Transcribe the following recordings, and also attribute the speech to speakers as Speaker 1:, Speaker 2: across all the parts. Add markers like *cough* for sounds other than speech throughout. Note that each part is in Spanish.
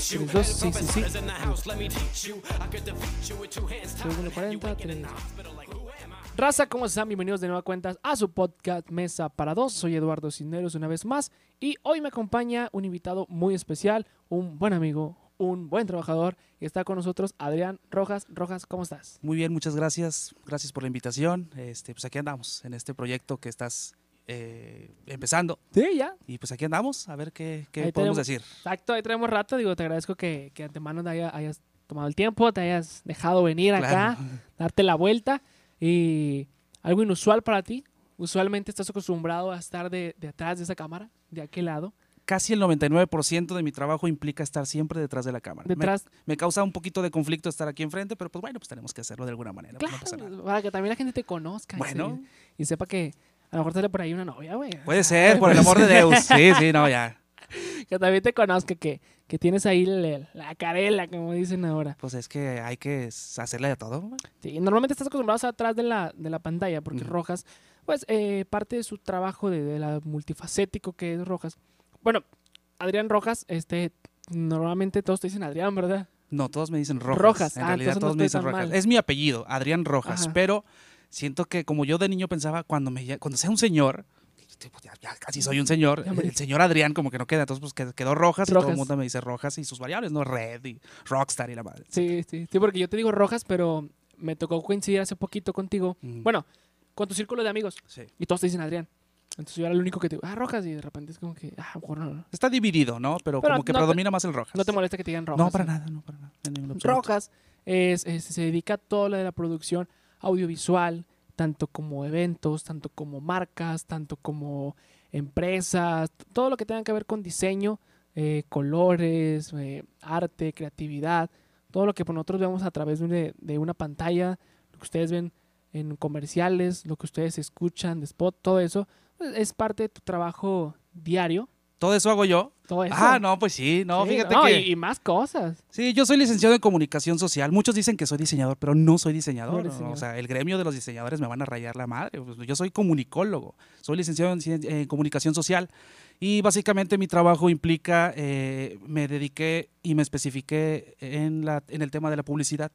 Speaker 1: 3, 2, 3, 2, sí, sí, sí. Segundo 40, 3. Raza, ¿cómo están? Bienvenidos de nueva cuentas a su podcast Mesa para Dos. Soy Eduardo Cisneros una vez más y hoy me acompaña un invitado muy especial, un buen amigo, un buen trabajador y está con nosotros Adrián Rojas. Rojas, ¿cómo estás?
Speaker 2: Muy bien, muchas gracias. Gracias por la invitación. Este, pues aquí andamos en este proyecto que estás eh, empezando.
Speaker 1: Sí, ya.
Speaker 2: Y pues aquí andamos a ver qué, qué
Speaker 1: Ahí
Speaker 2: podemos
Speaker 1: tenemos-
Speaker 2: decir.
Speaker 1: Exacto, ahí traemos rato. Digo, te agradezco que, que antemano te haya- hayas tomado el tiempo, te hayas dejado venir acá.
Speaker 2: Claro.
Speaker 1: darte la vuelta y algo inusual para ti. Usualmente estás acostumbrado a estar de, de atrás de esa cámara, de aquel lado.
Speaker 2: Casi el 99% de mi trabajo implica estar siempre detrás de la cámara. Me-
Speaker 1: Detrás,
Speaker 2: Me, causa un poquito de conflicto estar aquí enfrente, pero pues bueno, pues tenemos que hacerlo de alguna manera. pues, no
Speaker 1: claro, para que también la gente te conozca. y
Speaker 2: Bueno.
Speaker 1: se- Y, sepa que a lo mejor sale por ahí una novia, güey.
Speaker 2: Puede ser, por el amor de Dios. *laughs* Sí, sí, no, ya.
Speaker 1: Que también te conozca, que, que tienes ahí la, la carela, como dicen ahora.
Speaker 2: Pues es que hay que hacerle de todo. güey.
Speaker 1: Sí, normalmente estás acostumbrado a atrás de la, de la pantalla, porque
Speaker 2: Ujú.
Speaker 1: Rojas, pues eh, parte de su trabajo de, de la multifacético que es Rojas. Bueno, Adrián Rojas, este, normalmente todos te dicen Adrián, ¿verdad?
Speaker 2: No, todos me dicen Rojas.
Speaker 1: Rojas.
Speaker 2: En
Speaker 1: Ah,
Speaker 2: realidad
Speaker 1: entonces no
Speaker 2: todos me
Speaker 1: estoy
Speaker 2: dicen
Speaker 1: tan
Speaker 2: Rojas.
Speaker 1: mal.
Speaker 2: Es mi apellido, Adrián Rojas.
Speaker 1: Ajá.
Speaker 2: Pero siento que como yo de niño pensaba, cuando, me, cuando sea un señor, pues, ya, ya casi soy un señor, el señor Adrián como que no queda. Entonces pues qued- quedó Rojas, y todo el mundo me dice Rojas y sus variables, ¿no? Red y Rockstar y la madre.
Speaker 1: Sí, sí, sí, porque yo te digo Rojas, pero me tocó coincidir hace poquito contigo.
Speaker 2: Mm,
Speaker 1: Bueno, con tu círculo de amigos.
Speaker 2: sí.
Speaker 1: Y todos te dicen Adrián. Entonces yo era el único que te digo, ah, Rojas. Y de repente es como que, ah, bueno, no,
Speaker 2: Está dividido, ¿no? Pero,
Speaker 1: Pero
Speaker 2: como que
Speaker 1: no te-
Speaker 2: predomina más el Rojas.
Speaker 1: no te molesta que te digan Rojas.
Speaker 2: No, para nada, no, para nada. en.
Speaker 1: Rojas es, es- se dedica a todo lo de la producción audiovisual, tanto como eventos, tanto como marcas, tanto como empresas, todo lo que tenga que ver con diseño, eh, colores, eh, arte, creatividad, todo lo que nosotros vemos a través de, de una pantalla, lo que ustedes ven en comerciales, lo que ustedes escuchan de spot, todo eso, pues, es parte de tu trabajo diario.
Speaker 2: Todo eso hago yo.
Speaker 1: Todo eso.
Speaker 2: Ah, no, pues sí, no,
Speaker 1: Sí,
Speaker 2: fíjate
Speaker 1: no,
Speaker 2: que...
Speaker 1: y, y más cosas.
Speaker 2: Sí, yo soy licenciado en comunicación social. Muchos dicen que soy diseñador, pero no soy diseñador. O sea, el gremio de los diseñadores me van a rayar la madre. Pues, Yo soy comunicólogo, soy licenciado en, en comunicación social y básicamente mi trabajo implica, eh, me dediqué y me especifiqué en, la, en el tema de la publicidad,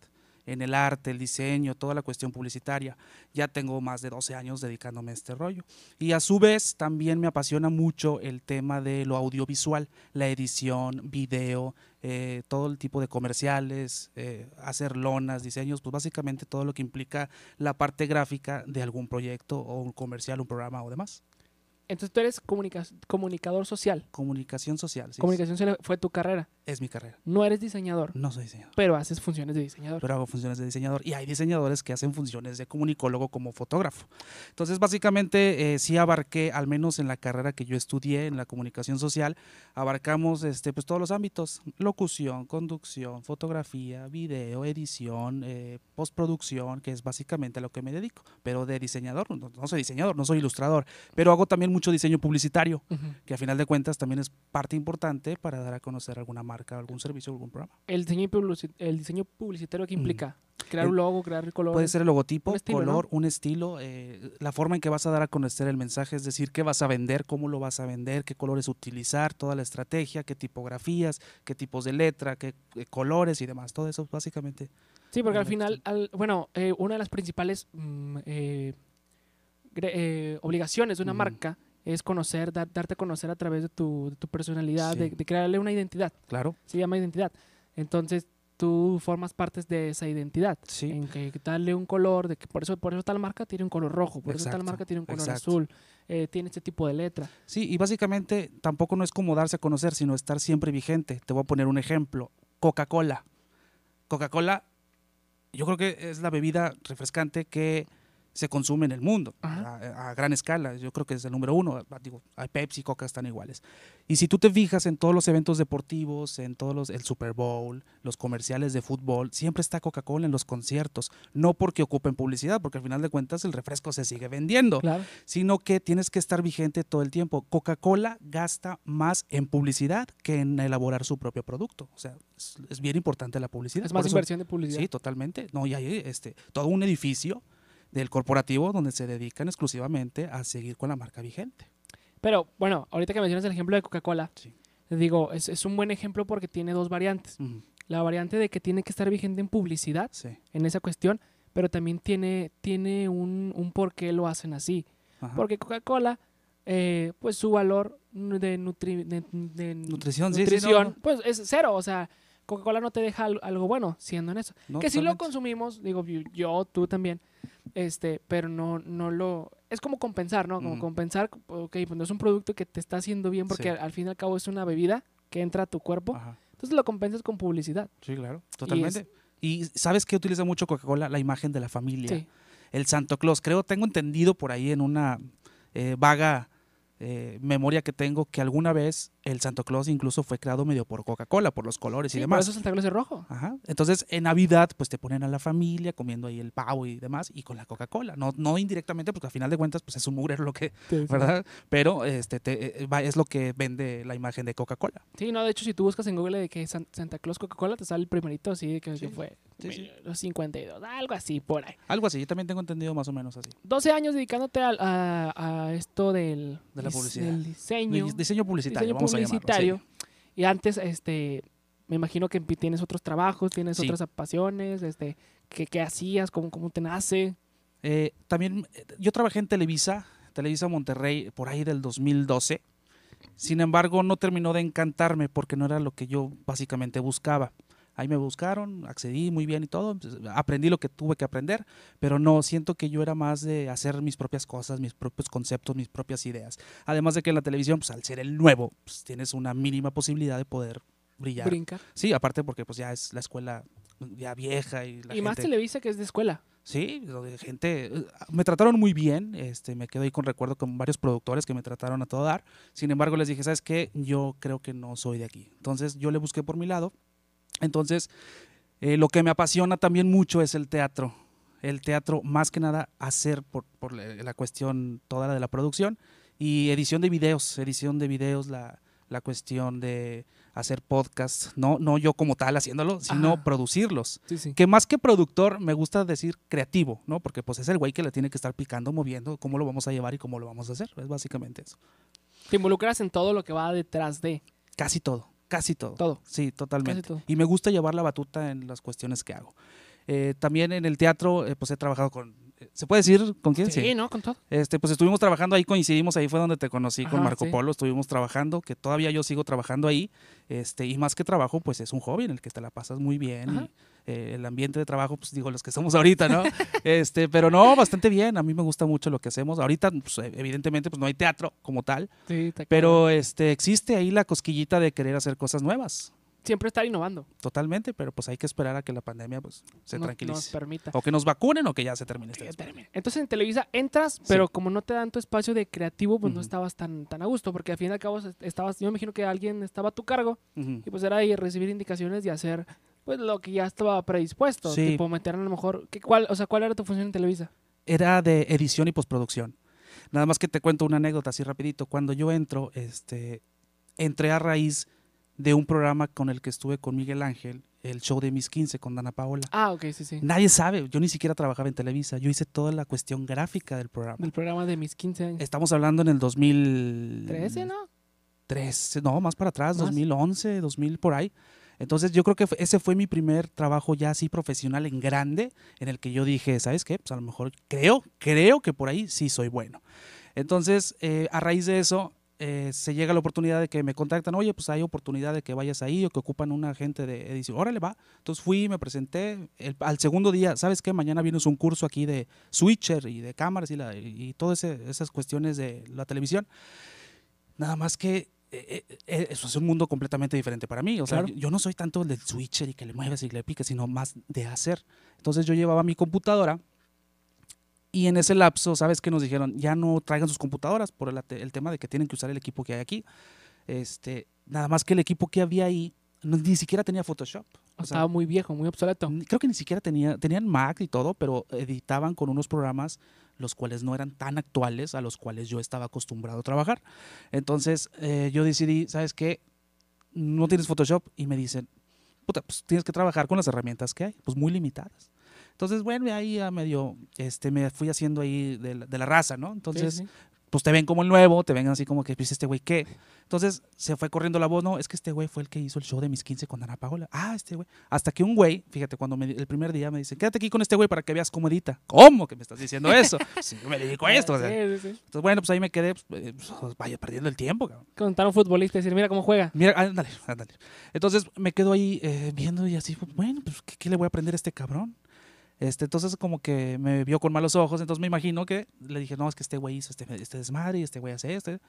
Speaker 2: en el arte, el diseño, toda la cuestión publicitaria. Ya tengo más de 12 años dedicándome a este rollo. Y a su vez también me apasiona mucho el tema de lo audiovisual, la edición, video, eh, todo el tipo de comerciales, eh, hacer lonas, diseños, pues básicamente todo lo que implica la parte gráfica de algún proyecto o un comercial, un programa o demás.
Speaker 1: Entonces tú eres comunica- comunicador social.
Speaker 2: Comunicación social, sí,
Speaker 1: Comunicación social fue tu carrera.
Speaker 2: Es mi carrera.
Speaker 1: No eres diseñador,
Speaker 2: No soy diseñador.
Speaker 1: pero haces funciones de diseñador.
Speaker 2: pero hago funciones de diseñador y hay diseñadores que hacen funciones de comunicólogo como fotógrafo. Entonces, básicamente, eh, sí abarqué, al menos en la carrera que yo estudié en la comunicación social, abarcamos este, pues, todos los ámbitos, locución, conducción, fotografía, video, edición, eh, postproducción, que es básicamente a lo que me dedico, pero de diseñador, no, no soy diseñador, no soy ilustrador, pero hago también mucho diseño publicitario,
Speaker 1: Ujú.
Speaker 2: que a final de cuentas también es parte importante para dar a conocer alguna marca, algún servicio, algún programa.
Speaker 1: El diseño, el diseño publicitario que
Speaker 2: Mm.
Speaker 1: implica crear
Speaker 2: El-
Speaker 1: un logo, crear colores.
Speaker 2: Puede ser el logotipo,
Speaker 1: Un estilo, ¿no?
Speaker 2: color, un estilo, eh, la forma en que vas a dar a conocer el mensaje, es decir, qué vas a vender, cómo lo vas a vender, qué colores utilizar, toda la estrategia, qué tipografías, qué tipos de letra, qué, eh, colores y demás. Todo eso básicamente.
Speaker 1: Sí, porque al final, al- bueno, eh, una de las principales mm, eh, eh, obligaciones de una
Speaker 2: Ujú.
Speaker 1: marca es conocer, dar- darte a conocer a través de tu, de tu personalidad, de,
Speaker 2: Sí.
Speaker 1: de crearle una identidad.
Speaker 2: Claro,
Speaker 1: Se llama identidad. Entonces tú formas partes de esa identidad.
Speaker 2: sí.
Speaker 1: en que darle un color, de que por eso, por eso tal marca tiene un color rojo, por eso tal marca tiene un color
Speaker 2: exacto.
Speaker 1: azul, eh, tiene este tipo de letra.
Speaker 2: Sí, y básicamente tampoco no es como darse a conocer, sino estar siempre vigente. Te voy a poner un ejemplo. Coca-Cola. Coca-Cola, yo creo que es la bebida refrescante que se consume en el mundo a, a gran escala. Yo creo que es el número uno. Ah, Digo, hay Pepsi, Coca están iguales. Y si tú te fijas en todos los eventos deportivos, en todos los, el Super Bowl, los comerciales de fútbol, siempre está Coca-Cola en los conciertos. No porque ocupen publicidad, porque al final de cuentas el refresco se sigue vendiendo
Speaker 1: Claro.
Speaker 2: sino que tienes que estar vigente todo el tiempo. Coca-Cola gasta más en publicidad que en elaborar su propio producto. O sea, es, es bien importante la publicidad.
Speaker 1: Es más
Speaker 2: eso-
Speaker 1: inversión de publicidad.
Speaker 2: Sí, totalmente. No, y hay este, todo un edificio del corporativo donde se dedican exclusivamente a seguir con la marca vigente.
Speaker 1: Pero bueno, ahorita que mencionas el ejemplo de Coca-Cola,
Speaker 2: Sí.
Speaker 1: digo, es, es un buen ejemplo porque tiene dos variantes. La variante de que tiene que estar vigente en publicidad,
Speaker 2: Sí.
Speaker 1: en esa cuestión, pero también tiene, tiene un, un por qué lo hacen así.
Speaker 2: Ajá.
Speaker 1: Porque Coca-Cola, eh, pues su valor de, nutri- de- de
Speaker 2: Nutrición, sí, sí,
Speaker 1: nutrición,
Speaker 2: no, no.
Speaker 1: pues es cero. O sea, Coca-Cola no te deja al- algo bueno siendo en eso.
Speaker 2: No,
Speaker 1: que si lo consumimos, digo yo, tú también, este, pero no, no lo... Es como compensar, ¿no? Como compensar, ok, pues no es un producto que te está haciendo bien porque
Speaker 2: Sí.
Speaker 1: al, al fin y al cabo es una bebida que entra a tu cuerpo.
Speaker 2: Ajá.
Speaker 1: Entonces lo compensas con publicidad.
Speaker 2: Sí, claro, totalmente. Y, ¿sabes qué utiliza mucho Coca-Cola? La imagen de la familia.
Speaker 1: Sí.
Speaker 2: El Santo Claus. Creo, tengo entendido por ahí en una eh, vaga eh, memoria que tengo que alguna vez el Santo Claus incluso fue creado medio por Coca-Cola, por los colores
Speaker 1: Sí,
Speaker 2: y
Speaker 1: por
Speaker 2: demás.
Speaker 1: eso Santa Claus es rojo.
Speaker 2: Ajá. Entonces, en Navidad, pues te ponen a la familia comiendo ahí el pavo y demás, y con la Coca-Cola. No, no indirectamente, porque al final de cuentas, pues es un mugrero lo que, ¿verdad? Pero este te- eh, es lo que vende la imagen de Coca-Cola.
Speaker 1: Sí, no, de hecho, si tú buscas en Google de que San- Santa Claus Coca-Cola, te sale el primerito así, de que, fue los 52, algo así, por ahí.
Speaker 2: Algo así, yo también tengo entendido más o menos así.
Speaker 1: 12 años dedicándote a, a esto del,
Speaker 2: De la publicidad.
Speaker 1: del diseño,
Speaker 2: Di- Diseño publicitario,
Speaker 1: diseño
Speaker 2: vamos llamarlo,
Speaker 1: publicitario.
Speaker 2: sí.
Speaker 1: Y antes, este, me imagino que tienes otros trabajos, tienes
Speaker 2: Sí.
Speaker 1: otras pasiones, este, ¿qué, qué hacías? ¿Cómo, ¿Cómo te nace?
Speaker 2: Eh, también eh, yo trabajé en Televisa, Televisa Monterrey, por ahí del 2012. Sin embargo, no terminó de encantarme porque no era lo que yo básicamente buscaba. Ahí me buscaron, accedí muy bien y todo, pues, aprendí lo que tuve que aprender, pero no, siento que yo era más de hacer mis propias cosas, mis propios conceptos, mis propias ideas. Además de que en la televisión, pues al ser el nuevo, pues tienes una mínima posibilidad de poder brillar.
Speaker 1: Brincar.
Speaker 2: Sí, aparte porque pues ya es la escuela ya vieja y la
Speaker 1: y más
Speaker 2: gente-
Speaker 1: Televisa que es de escuela.
Speaker 2: Sí, gente, me trataron muy bien, este, me quedo ahí con recuerdo con varios productores que me trataron a todo dar. Sin embargo, les dije, ¿sabes qué? Yo creo que no soy de aquí. Entonces, yo le busqué por mi lado. Entonces, eh, lo que me apasiona también mucho es el teatro. El teatro, más que nada, hacer por, por la cuestión toda la de la producción y edición de videos, edición de videos, la, la cuestión de hacer podcasts, no, no yo como tal haciéndolo, sino
Speaker 1: Ajá.
Speaker 2: producirlos
Speaker 1: Sí, sí.
Speaker 2: que más que productor me gusta decir creativo, ¿no? Porque pues es el güey que le tiene que estar picando, moviendo, cómo lo vamos a llevar y cómo lo vamos a hacer. Es básicamente eso.
Speaker 1: Te involucras en todo lo que va detrás de
Speaker 2: Casi todo, casi todo.
Speaker 1: todo.
Speaker 2: Sí, totalmente.
Speaker 1: Casi todo.
Speaker 2: Y me gusta llevar la batuta en las cuestiones que hago. Eh, también en el teatro, eh, pues he trabajado con... eh, ¿Se puede decir con quién?
Speaker 1: Sí, ¿no? Con todo.
Speaker 2: Este, pues estuvimos trabajando ahí, coincidimos, ahí fue donde te conocí con Marco
Speaker 1: sí.
Speaker 2: Polo, estuvimos trabajando, que todavía yo sigo trabajando ahí, este, y más que trabajo, pues es un hobby en el que te la pasas muy bien,
Speaker 1: Ajá.
Speaker 2: y, eh, el ambiente de trabajo, pues digo, los que somos ahorita, ¿no? *laughs* este, pero no, bastante bien, a mí me gusta mucho lo que hacemos, ahorita, pues, evidentemente, pues no hay teatro como tal,
Speaker 1: Sí,
Speaker 2: pero este, existe ahí la cosquillita de querer hacer cosas nuevas,
Speaker 1: Siempre estar innovando.
Speaker 2: totalmente, pero pues hay que esperar a que la pandemia, pues, se
Speaker 1: no-
Speaker 2: tranquilice.
Speaker 1: Nos permita.
Speaker 2: o que nos vacunen o que ya se termine este
Speaker 1: termine. Entonces en Televisa entras, pero como no te dan tu espacio de creativo, pues no estabas tan, tan a gusto, porque al fin y al cabo est- estabas, yo me imagino que alguien estaba a tu cargo y pues era ahí recibir indicaciones y hacer pues lo que ya estaba predispuesto,
Speaker 2: Sí.
Speaker 1: tipo meter a lo mejor, ¿qué, cuál, o sea, ¿cuál era tu función en Televisa?
Speaker 2: era de edición y postproducción. Nada más que te cuento una anécdota así rapidito. Cuando yo entro, este, entré a raíz de un programa con el que estuve con Miguel Ángel, el show de mis 15 con Dana Paola.
Speaker 1: Ah, ok, sí, sí.
Speaker 2: Nadie sabe, yo ni siquiera trabajaba en Televisa, yo hice toda la cuestión gráfica del programa.
Speaker 1: Del programa de mis 15 años.
Speaker 2: Estamos hablando en el 2000
Speaker 1: 13, ¿no?
Speaker 2: 13, no, más para atrás,
Speaker 1: Más.
Speaker 2: 2011, 2000 por ahí. Entonces yo creo que ese fue mi primer trabajo ya así profesional en grande, en el que yo dije, ¿sabes qué? Pues a lo mejor creo, creo que por ahí sí soy bueno. Entonces, eh, a raíz de eso, eh, se llega la oportunidad de que me contactan, oye, pues hay oportunidad de que vayas ahí o que ocupan un agente de edición. Órale, va. Entonces fui, me presenté. Al segundo día, ¿sabes qué? Mañana vienes un curso aquí de switcher y de cámaras y, y todas esas cuestiones de la televisión. Nada más que eso es un mundo completamente diferente para mí. O sea,
Speaker 1: Claro.
Speaker 2: yo, yo no soy tanto el del switcher y que le mueves y le piques, sino más de hacer. Entonces yo llevaba mi computadora y en ese lapso, ¿sabes qué nos dijeron? Ya no traigan sus computadoras por el, el tema de que tienen que usar el equipo que hay aquí. Este, nada más que el equipo que había ahí no- ni siquiera tenía Photoshop. O sea,
Speaker 1: Estaba muy viejo, muy obsoleto.
Speaker 2: Creo que ni siquiera tenía, tenían Mac y todo, pero editaban con unos programas los cuales no eran tan actuales a los cuales yo estaba acostumbrado a trabajar. Entonces eh, yo decidí, ¿sabes qué? No tienes Photoshop y me dicen, puta, pues tienes que trabajar con las herramientas que hay, pues muy limitadas. Entonces, bueno, ahí a medio, este, me fui haciendo ahí de la, raza, ¿no? Entonces,
Speaker 1: sí.
Speaker 2: Pues te ven como el nuevo, te ven así como que, pues este güey, ¿qué? Entonces se fue corriendo la voz, no, es que este güey fue el que hizo el show de mis 15 con Ana Paola. Ah, este güey. Hasta que un güey, fíjate, cuando me, el primer día me dice, quédate aquí con este güey para que veas cómo edita. ¿Cómo que me estás diciendo eso? *laughs* si yo me dedico a esto. o sea.
Speaker 1: Sí, sí, sí.
Speaker 2: Entonces, bueno, pues ahí me quedé, pues, eh, pues, vaya perdiendo el tiempo, cabrón.
Speaker 1: Contar a un futbolista y decir, mira cómo juega.
Speaker 2: Mira, ándale, ándale. Entonces me quedo ahí eh, viendo y así, pues, bueno, pues ¿qué, qué le voy a aprender a este cabrón? Este, entonces como que me vio con malos ojos, entonces me imagino que le dije, no, es que este güey hizo este, este desmadre y este güey hace este.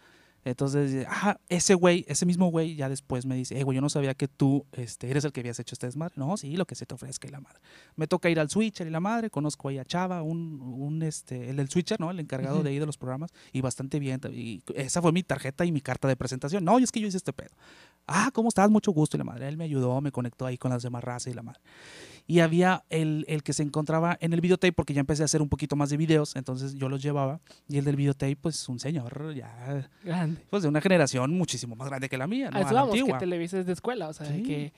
Speaker 2: Entonces, ah, ese güey, ese mismo güey ya después me dice, eh, güey, yo no sabía que tú este, eres el que habías hecho este desmadre. No, sí, lo que se te ofrezca y la madre. Me toca ir al switcher y la madre, conozco ahí a Chava, un, un este, el del switcher, ¿no? El encargado de ahí de los programas, y bastante bien. Y esa fue mi tarjeta y mi carta de presentación. No, y es que yo hice este pedo. Ah, ¿cómo estás? Mucho gusto. Y la madre, él me ayudó, me conectó ahí con las demás razas y la madre. Y había el, el que se encontraba en el videotape, porque ya empecé a hacer un poquito más de videos, entonces yo los llevaba. Y el del videotape, pues un señor ya,
Speaker 1: Grande.
Speaker 2: pues de una generación muchísimo más grande que la mía, ¿no?
Speaker 1: A eso
Speaker 2: A la
Speaker 1: vamos, que. Televisa es de escuela, o sea,
Speaker 2: Sí.
Speaker 1: que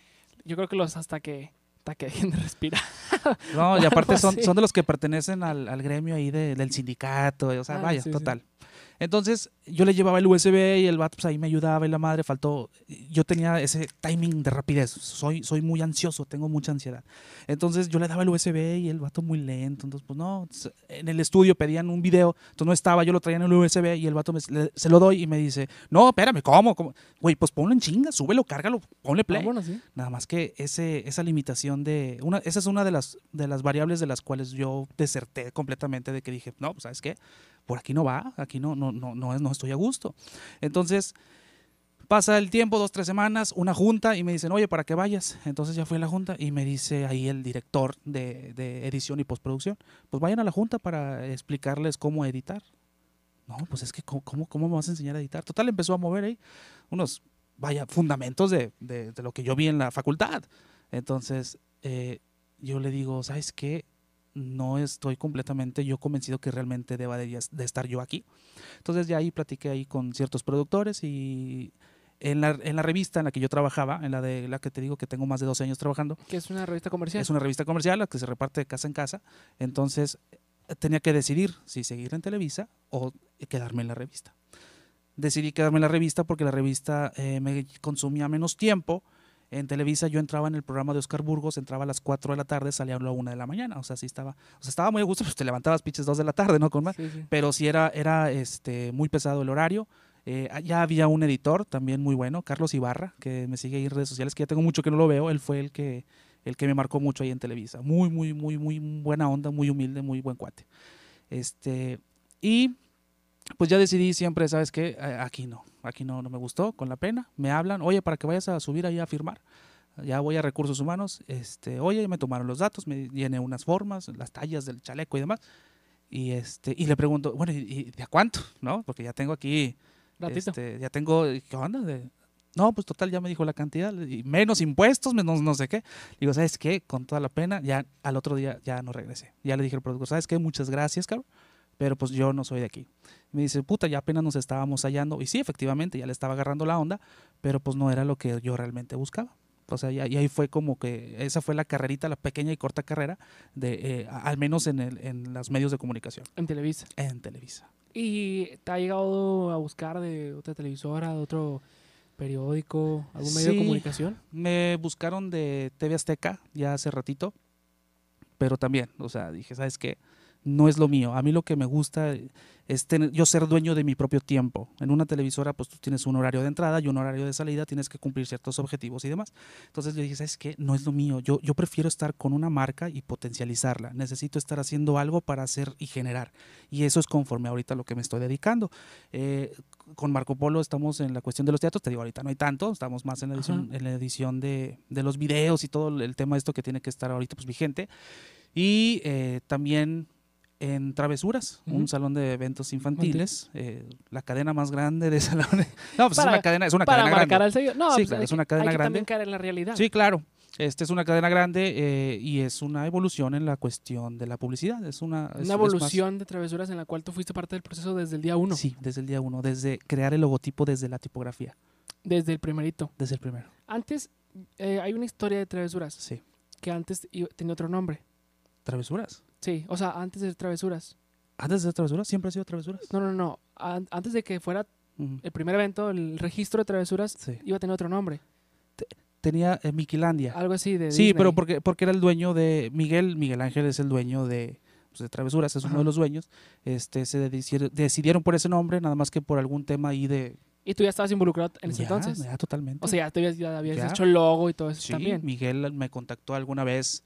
Speaker 1: yo creo que los hasta que que dejen de respirar. *laughs*
Speaker 2: No, y aparte *laughs* son, son de los que pertenecen al, al gremio ahí de- del sindicato, o sea,
Speaker 1: Ah,
Speaker 2: vaya,
Speaker 1: sí, sí.
Speaker 2: Entonces, yo le llevaba el USB y el vato pues ahí me ayudaba y la madre faltó. Yo tenía ese timing de rapidez. Soy, soy muy ansioso, tengo mucha ansiedad. Entonces, yo le daba el USB y el vato muy lento. Entonces, pues no, en el estudio pedían un video, entonces no estaba, yo lo traía en el USB y el vato me- le- se lo doy y me dice, no, espérame, ¿cómo? ¿Cómo? Güey, pues ponlo en chinga, súbelo, cárgalo, ponle play.
Speaker 1: Vámonos, ¿sí?
Speaker 2: Nada más que ese, esa limitación de. Una, esa es una de las, de las variables de las cuales yo deserté completamente de que dije, no, pues sabes qué, por aquí no va, aquí no, no, no, no, no estoy a gusto. Entonces, pasa el tiempo, dos, tres semanas, una junta, y me dicen, oye, para que vayas. Entonces ya fui a la junta y me dice ahí el director de, de edición y postproducción, pues vayan a la junta para explicarles cómo editar. No, pues es que, ¿cómo, cómo, me vas a enseñar a editar? Total, empezó a mover ahí unos, vaya, fundamentos de, de- de lo que yo vi en la facultad. Entonces, eh, yo le digo, ¿sabes qué? No estoy completamente yo convencido que realmente deba de, de estar yo aquí. Entonces ya ahí platiqué ahí con ciertos productores y en la, en la revista en la que yo trabajaba, en la de la que te digo que tengo más de 12 años trabajando,
Speaker 1: Que es una revista comercial.
Speaker 2: es una revista comercial la que se reparte de casa en casa. Entonces eh, tenía que decidir si seguir en Televisa o quedarme en la revista. Decidí quedarme en la revista porque la revista eh, me consumía menos tiempo. En Televisa yo entraba en el programa de Oscar Burgos, entraba a las 4 de la tarde, salía a la 1 de la mañana. O sea, sí estaba, o sea, estaba muy a gusto, *laughs* pues te levantabas pinches 2 de la tarde, ¿no? Con más
Speaker 1: Sí, sí.
Speaker 2: pero sí era, era este, muy pesado el horario. Eh, ya había un editor también muy bueno, Carlos Ibarra, que me sigue ahí en redes sociales, que ya tengo mucho que no lo veo. Él fue el que, el que me marcó mucho ahí en Televisa. Muy, muy, muy, muy buena onda, muy humilde, muy buen cuate. Este, y pues ya decidí siempre, ¿sabes qué? A- Aquí no, aquí no, no me gustó, con la pena. Me hablan, oye, para que vayas a subir ahí a firmar. Ya voy a recursos humanos, este, oye, me tomaron los datos, me llené unas formas, las tallas del chaleco y demás. Y este, y le pregunto, bueno, ¿y, de a cuánto? ¿No? Porque ya tengo aquí,
Speaker 1: Ratito.
Speaker 2: este, ya tengo, ¿qué onda? De- no, pues total, ya me dijo la cantidad, y menos impuestos, menos no sé qué. Digo, ¿sabes qué? Con toda la pena, ya al otro día ya no regresé. Ya le dije al productor, ¿sabes qué? Muchas gracias, cabrón, pero pues yo no soy de aquí. Me dice, puta, ya apenas nos estábamos hallando. Y sí, efectivamente, ya le estaba agarrando la onda, pero pues no era lo que yo realmente buscaba. O sea, y ahí fue como que esa fue la carrerita, la pequeña y corta carrera, de, eh, al menos en, el, en los medios de comunicación,
Speaker 1: En Televisa.
Speaker 2: en Televisa.
Speaker 1: ¿Y te ha llegado a buscar de otra televisora, de otro periódico, algún medio de comunicación?
Speaker 2: Me buscaron de TV Azteca ya hace ratito, pero también, o sea, dije, ¿sabes qué? No es lo mío. A mí lo que me gusta es tener- yo ser dueño de mi propio tiempo. En una televisora, pues tú tienes un horario de entrada y un horario de salida, tienes que cumplir ciertos objetivos y demás. Entonces yo dije, ¿sabes qué? No es lo mío. Yo, yo prefiero estar con una marca y potencializarla. Necesito estar haciendo algo para hacer y generar. Y eso es conforme ahorita a lo que me estoy dedicando. Eh, con Marco Polo estamos en la cuestión de los teatros, te digo, ahorita no hay tanto, estamos más en la edición,
Speaker 1: Ajá.
Speaker 2: en la edición de, de los videos y todo el tema de esto que tiene que estar ahorita pues vigente. Y eh, también en Travesuras, un salón de eventos infantiles, eh, la cadena más grande de *laughs* salones. No, pues
Speaker 1: Para-
Speaker 2: es una cadena, es una
Speaker 1: Para
Speaker 2: cadena
Speaker 1: marcar
Speaker 2: grande.
Speaker 1: al sello. No,
Speaker 2: Sí,
Speaker 1: pues
Speaker 2: claro, es
Speaker 1: que-
Speaker 2: una cadena
Speaker 1: hay que
Speaker 2: grande.
Speaker 1: también caer en la realidad.
Speaker 2: Sí, claro. Este es una cadena grande eh, y es una evolución en la cuestión de la publicidad. Es una, es-
Speaker 1: Una
Speaker 2: más-
Speaker 1: evolución de travesuras en la cual tú fuiste parte del proceso desde el día uno,
Speaker 2: Sí, desde el día uno, desde crear el logotipo desde la tipografía,
Speaker 1: desde el primerito.
Speaker 2: desde el primero.
Speaker 1: Antes, eh, hay una historia de travesuras
Speaker 2: Sí.
Speaker 1: que antes tenía otro nombre.
Speaker 2: Travesuras.
Speaker 1: Sí, o sea, antes de travesuras.
Speaker 2: Antes de travesuras, siempre ha sido travesuras.
Speaker 1: No, no, no. An- antes de que fuera el primer evento, el registro de travesuras
Speaker 2: Sí.
Speaker 1: iba a tener otro nombre.
Speaker 2: Tenía eh, Miquilandia.
Speaker 1: Algo así de
Speaker 2: Sí, pero porque, porque era el dueño de Miguel, Miguel Ángel es el dueño de, pues, de Travesuras, es uno
Speaker 1: Ajá.
Speaker 2: de los dueños. Este, se decidieron, decidieron por ese nombre, nada más que por algún tema ahí de...
Speaker 1: Y tú ya estabas involucrado en ese
Speaker 2: Ya,
Speaker 1: entonces.
Speaker 2: ya, totalmente.
Speaker 1: O sea, ya, te habías, ya habías
Speaker 2: Ya.
Speaker 1: hecho el logo y todo eso
Speaker 2: sí,
Speaker 1: también.
Speaker 2: Miguel me contactó alguna vez.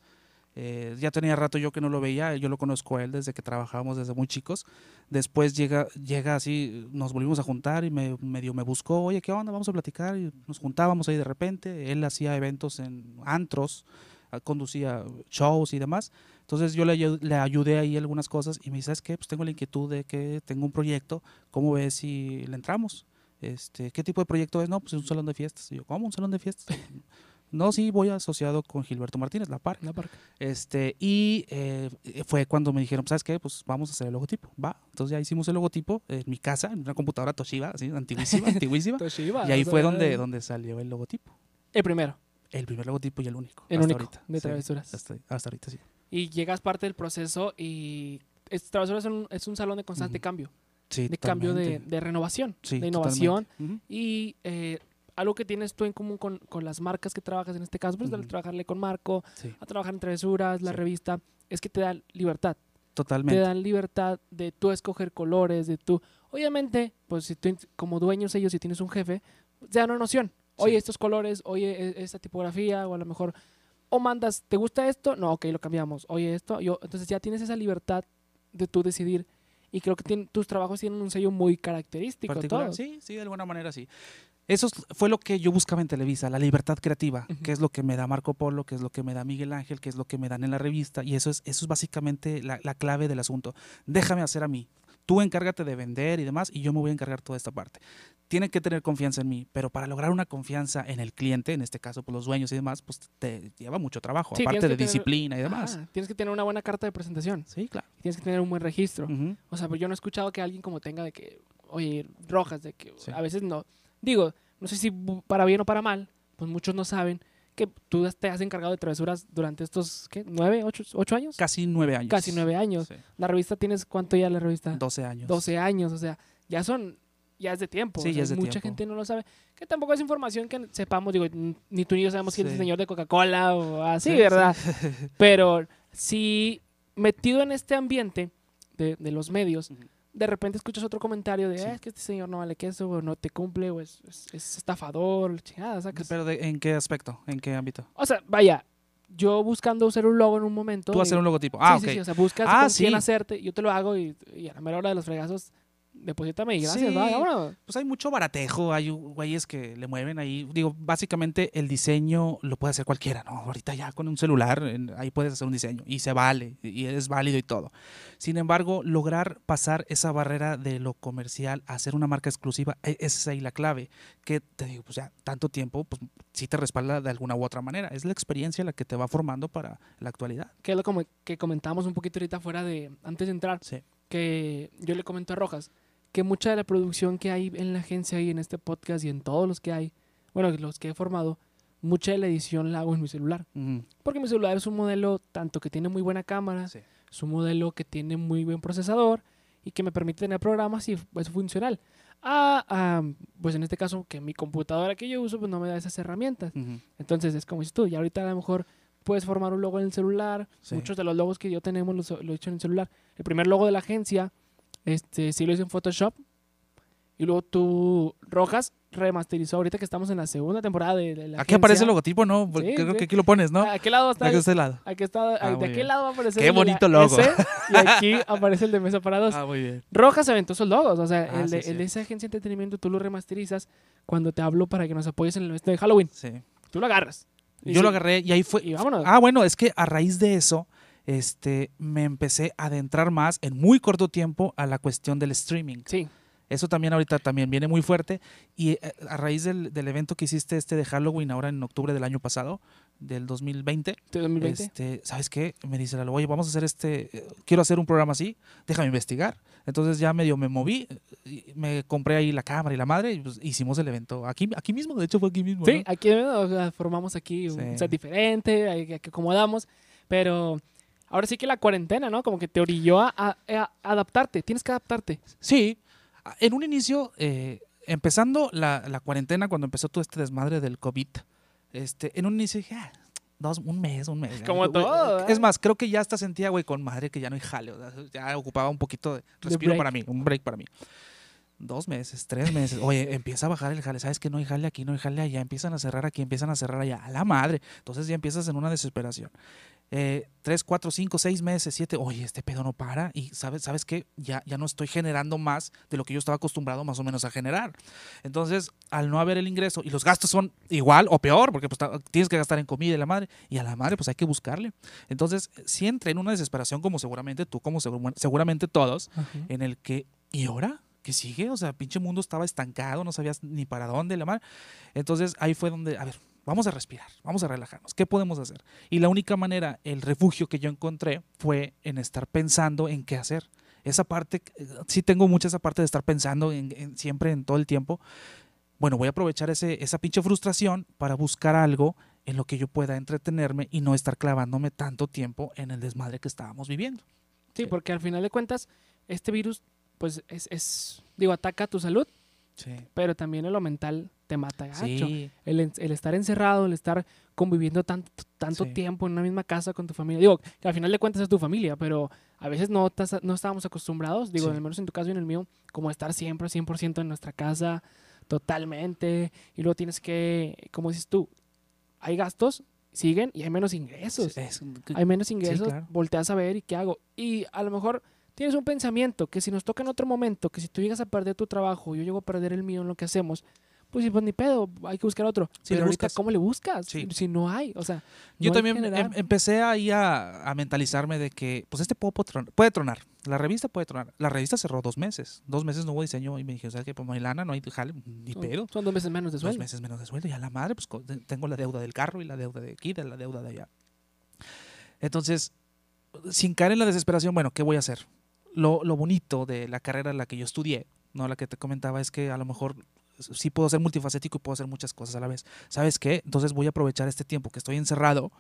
Speaker 2: Eh, ya tenía rato yo que no lo veía, yo lo conozco a él desde que trabajábamos desde muy chicos. Después llega, llega así, nos volvimos a juntar y me, medio me buscó, oye, ¿qué onda? Vamos a platicar. Y nos juntábamos ahí de repente. Él hacía eventos en antros, ah, conducía shows y demás. Entonces yo le, le ayudé ahí algunas cosas y me dice, ¿sabes qué? Pues tengo la inquietud de que tengo un proyecto, ¿cómo ves si le entramos? Este, ¿Qué tipo de proyecto es? No, pues es un salón de fiestas. Y yo, ¿cómo un salón de fiestas? *laughs* no, sí, voy asociado con Gilberto Martínez, La Parca.
Speaker 1: La parca.
Speaker 2: Este, y eh, fue cuando me dijeron, ¿sabes qué? Pues vamos a hacer el logotipo. Va. Entonces ya hicimos el logotipo en mi casa, en una computadora Toshiba, así, antiguísima, *laughs* antiguísima.
Speaker 1: Toshiba,
Speaker 2: y ahí fue donde, donde salió el logotipo.
Speaker 1: El primero,
Speaker 2: El primer logotipo y el único.
Speaker 1: el
Speaker 2: hasta
Speaker 1: único
Speaker 2: ahorita.
Speaker 1: de
Speaker 2: Sí,
Speaker 1: travesuras.
Speaker 2: hasta, hasta ahorita sí.
Speaker 1: Y llegas parte del proceso y es, travesuras es un, es un salón de constante cambio,
Speaker 2: Sí,
Speaker 1: de cambio de, renovación,
Speaker 2: Sí,
Speaker 1: de innovación. Y eh, algo que tienes tú en común con, con las marcas que trabajas en este caso, pues trabajarle con Marco,
Speaker 2: Sí,
Speaker 1: a trabajar en travesuras, la
Speaker 2: Sí.
Speaker 1: revista, es que te dan libertad. Te
Speaker 2: totalmente.
Speaker 1: dan libertad de tú escoger colores, de tú. Obviamente, pues si tú como dueños ellos, si tienes un jefe, te dan una noción. Oye,
Speaker 2: Sí.
Speaker 1: estos colores, oye, e- esta tipografía, o a lo mejor. O mandas, ¿te gusta esto? No, ok, lo cambiamos. Oye, esto, yo. Entonces ya tienes esa libertad de tú decidir. Y creo que tien- tus trabajos tienen un sello muy característico.
Speaker 2: particular.
Speaker 1: todos.
Speaker 2: Sí, sí, de alguna manera sí. Eso es- fue lo que yo buscaba en Televisa, la libertad creativa,
Speaker 1: Ujú.
Speaker 2: que es lo que me da Marco Polo, que es lo que me da Miguel Ángel, que es lo que me dan en la revista, y eso es, eso es básicamente la, la clave del asunto. Déjame hacer a mí. Tú encárgate de vender y demás, y yo me voy a encargar toda esta parte. Tienen que tener confianza en mí, pero para lograr una confianza en el cliente, en este caso pues, los dueños y demás, pues te lleva mucho trabajo,
Speaker 1: Sí,
Speaker 2: aparte de
Speaker 1: tener-
Speaker 2: disciplina y demás.
Speaker 1: Tienes que tener una buena carta de presentación.
Speaker 2: Sí, claro.
Speaker 1: Tienes que tener un buen registro. O sea, pues yo no he escuchado que alguien como tenga de que, oye, rojas, de que
Speaker 2: Sí.
Speaker 1: a veces no. Digo, no sé si para bien o para mal, pues muchos no saben que tú te has encargado de travesuras durante estos, ¿qué? ¿Nueve, ocho, ocho años?
Speaker 2: Casi nueve años.
Speaker 1: Casi nueve años.
Speaker 2: Sí.
Speaker 1: La revista tienes, ¿cuánto ya la revista?
Speaker 2: 12 años.
Speaker 1: 12 años, o sea, ya son, ya es de tiempo.
Speaker 2: Sí,
Speaker 1: o
Speaker 2: ya es de
Speaker 1: mucha
Speaker 2: tiempo.
Speaker 1: gente no lo sabe. Que tampoco es información que sepamos, digo, ni tú ni yo sabemos quién es el
Speaker 2: Sí.
Speaker 1: señor de Coca-Cola o así,
Speaker 2: Sí,
Speaker 1: ¿verdad? Pero sí, metido en este ambiente de, de los medios. De repente escuchas otro comentario de,
Speaker 2: Sí.
Speaker 1: "Ah, es que este señor no vale queso, o no te cumple, o es, es- es estafador, chingada, sacas.
Speaker 2: Pero de- ¿en qué aspecto? ¿En qué ámbito?
Speaker 1: O sea, vaya, yo buscando hacer un logo en un momento.
Speaker 2: Tú hacer un logotipo. Ah,
Speaker 1: sí,
Speaker 2: ok.
Speaker 1: sí, sí, o sea, buscas
Speaker 2: Ah,
Speaker 1: con quién hacerte, yo te lo hago y, y a la mera hora de los fregazos, deposítame y gracias,
Speaker 2: Sí.
Speaker 1: va, vámonos.
Speaker 2: Pues hay mucho baratejo, hay güeyes que le mueven ahí. Digo, básicamente el diseño lo puede hacer cualquiera, ¿no? Ahorita ya con un celular, ahí puedes hacer un diseño y se vale, y es válido y todo. Sin embargo, lograr pasar esa barrera de lo comercial a hacer una marca exclusiva, e- esa es ahí la clave. Que te digo, pues ya tanto tiempo, pues sí te respalda de alguna u otra manera. Es la experiencia la que te va formando para la actualidad.
Speaker 1: Que es lo como que comentamos un poquito ahorita fuera de, antes de entrar,
Speaker 2: Sí.
Speaker 1: que yo le comento a Rojas, que mucha de la producción que hay en la agencia y en este podcast y en todos los que hay, bueno, los que he formado, mucha de la edición la hago en mi celular. Porque mi celular es un modelo tanto que tiene muy buena cámara,
Speaker 2: sí.
Speaker 1: es un modelo que tiene muy buen procesador y que me permite tener programas y es funcional. Ah, ah, pues en este caso que mi computadora que yo uso pues no me da esas herramientas. Entonces es como dices tú, y ahorita a lo mejor puedes formar un logo en el celular.
Speaker 2: Sí.
Speaker 1: Muchos de los logos que yo tenemos los, lo he hecho en el celular. El primer logo de la agencia, este, sí lo hice en Photoshop. Y luego tú, Rojas, remasterizó ahorita que estamos en la segunda temporada de, de la
Speaker 2: Aquí aparece el logotipo, ¿no?
Speaker 1: Sí,
Speaker 2: creo
Speaker 1: sí.
Speaker 2: que aquí lo pones, ¿no?
Speaker 1: ¿A qué lado está?
Speaker 2: Aquí de este lado.
Speaker 1: Aquí está,
Speaker 2: Ah,
Speaker 1: de
Speaker 2: bien.
Speaker 1: lado va a aparecer
Speaker 2: Qué
Speaker 1: el de la
Speaker 2: bonito logo.
Speaker 1: S, y aquí *laughs* aparece el de Mesa para dos.
Speaker 2: Ah, muy bien.
Speaker 1: Rojas aventó esos logos, o sea,
Speaker 2: Ah,
Speaker 1: el, de,
Speaker 2: sí,
Speaker 1: el de esa agencia de entretenimiento tú lo remasterizas cuando te hablo para que nos apoyes en el este de Halloween.
Speaker 2: Sí.
Speaker 1: Tú lo agarras.
Speaker 2: Yo lo agarré y ahí fue.
Speaker 1: Y vámonos.
Speaker 2: Ah, bueno, es que a raíz de eso, este, me empecé a adentrar más en muy corto tiempo a la cuestión del streaming.
Speaker 1: Sí,
Speaker 2: Eso también ahorita también viene muy fuerte. Y eh, a raíz del, del evento que hiciste este de Halloween ahora en octubre del año pasado, del 2020,
Speaker 1: de 2020.
Speaker 2: este, ¿sabes qué? Me dice Lalo, oye, vamos a hacer este, quiero hacer un programa así, déjame investigar. Entonces ya medio me moví, me compré ahí la cámara y la madre y pues, hicimos el evento aquí, aquí mismo, de hecho fue aquí mismo.
Speaker 1: Sí,
Speaker 2: ¿no?
Speaker 1: aquí o sea, formamos aquí un
Speaker 2: Sí.
Speaker 1: set diferente, que acomodamos, pero Ahora sí que la cuarentena, ¿no? Como que te orilló a, a- a adaptarte. Tienes que adaptarte.
Speaker 2: Sí, en un inicio, eh, empezando la, la cuarentena, cuando empezó todo este desmadre del COVID, este, en un inicio dije, ah, dos, un mes, un mes. ya". *laughs*
Speaker 1: Como
Speaker 2: Güey,
Speaker 1: todo,
Speaker 2: Es más, creo que ya hasta sentía, güey, con madre que ya no hay jale. o sea, ya ocupaba un poquito de respiro para mí, un break para mí. Dos meses, tres meses. Oye, *laughs* empieza a bajar el jale. ¿Sabes que no hay jale aquí, no hay jale allá? Empiezan a cerrar aquí, empiezan a cerrar allá. A la madre. Entonces ya empiezas en una desesperación. Eh, tres, cuatro, cinco, seis meses, siete. Oye, este pedo no para. Y sabes, ¿sabes qué? Ya, ya no estoy generando más de lo que yo estaba acostumbrado más o menos a generar. Entonces, al no haber el ingreso y los gastos son igual o peor, porque pues, tienes que gastar en comida y la madre, y a la madre pues hay que buscarle. Entonces, sí entré en una desesperación como seguramente tú, como seguramente todos, en el que, ¿y ahora? ¿Qué sigue? O sea, pinche mundo estaba estancado, no sabías ni para dónde la madre. Entonces ahí fue donde, a ver, vamos a respirar, vamos a relajarnos, ¿qué podemos hacer? Y la única manera, el refugio que yo encontré fue en estar pensando en qué hacer. Esa parte, sí tengo mucha esa parte de estar pensando en, en- siempre, en todo el tiempo. Bueno, voy a aprovechar ese, esa pinche frustración para buscar algo en lo que yo pueda entretenerme y no estar clavándome tanto tiempo en el desmadre que estábamos viviendo.
Speaker 1: Sí,
Speaker 2: Sí.
Speaker 1: porque al final de cuentas, este virus, pues es, es, digo, ataca tu salud,
Speaker 2: Sí.
Speaker 1: pero también en lo mental te mata gacho.
Speaker 2: Sí,
Speaker 1: El, estar encerrado, el estar conviviendo tanto, tanto
Speaker 2: Sí.
Speaker 1: tiempo en una misma casa con tu familia. Digo, que al final de cuentas es tu familia, pero a veces no, estás- no estábamos acostumbrados, digo, al menos en tu caso y en el mío, como estar siempre 100% en nuestra casa, totalmente. Y luego tienes que, como dices tú, hay gastos, siguen y hay menos ingresos.
Speaker 2: es-
Speaker 1: Hay menos ingresos,
Speaker 2: claro.
Speaker 1: volteas a ver y qué hago. Y a lo mejor tienes un pensamiento que si nos toca en otro momento, que si tú llegas a perder tu trabajo, yo llego a perder el mío en lo que hacemos, pues, pues ni pedo, hay que buscar otro.
Speaker 2: Le
Speaker 1: Pero ahorita,
Speaker 2: buscas.
Speaker 1: ¿cómo le buscas?
Speaker 2: Sí.
Speaker 1: Si no hay, o sea,
Speaker 2: Yo
Speaker 1: no
Speaker 2: también em- empecé ahí a, a mentalizarme de que, pues este puedo tron- puede tronar. La revista puede tronar. La revista cerró dos meses. Dos meses no hubo diseño y me dije, ¿sabes qué? Pues no hay lana, no hay jale, ni pedo.
Speaker 1: Son dos meses menos de
Speaker 2: Dos
Speaker 1: sueldo.
Speaker 2: meses menos de sueldo. Y a la madre, pues tengo la deuda del carro y la deuda de aquí, de la deuda de allá. Entonces, sin caer en la desesperación, bueno, ¿qué voy a hacer? Lo, lo bonito de la carrera en la que yo estudié, no la que te comentaba, es que a lo mejor sí puedo ser multifacético y puedo hacer muchas cosas a la vez. ¿Sabes qué? Entonces voy a aprovechar este tiempo que estoy encerrado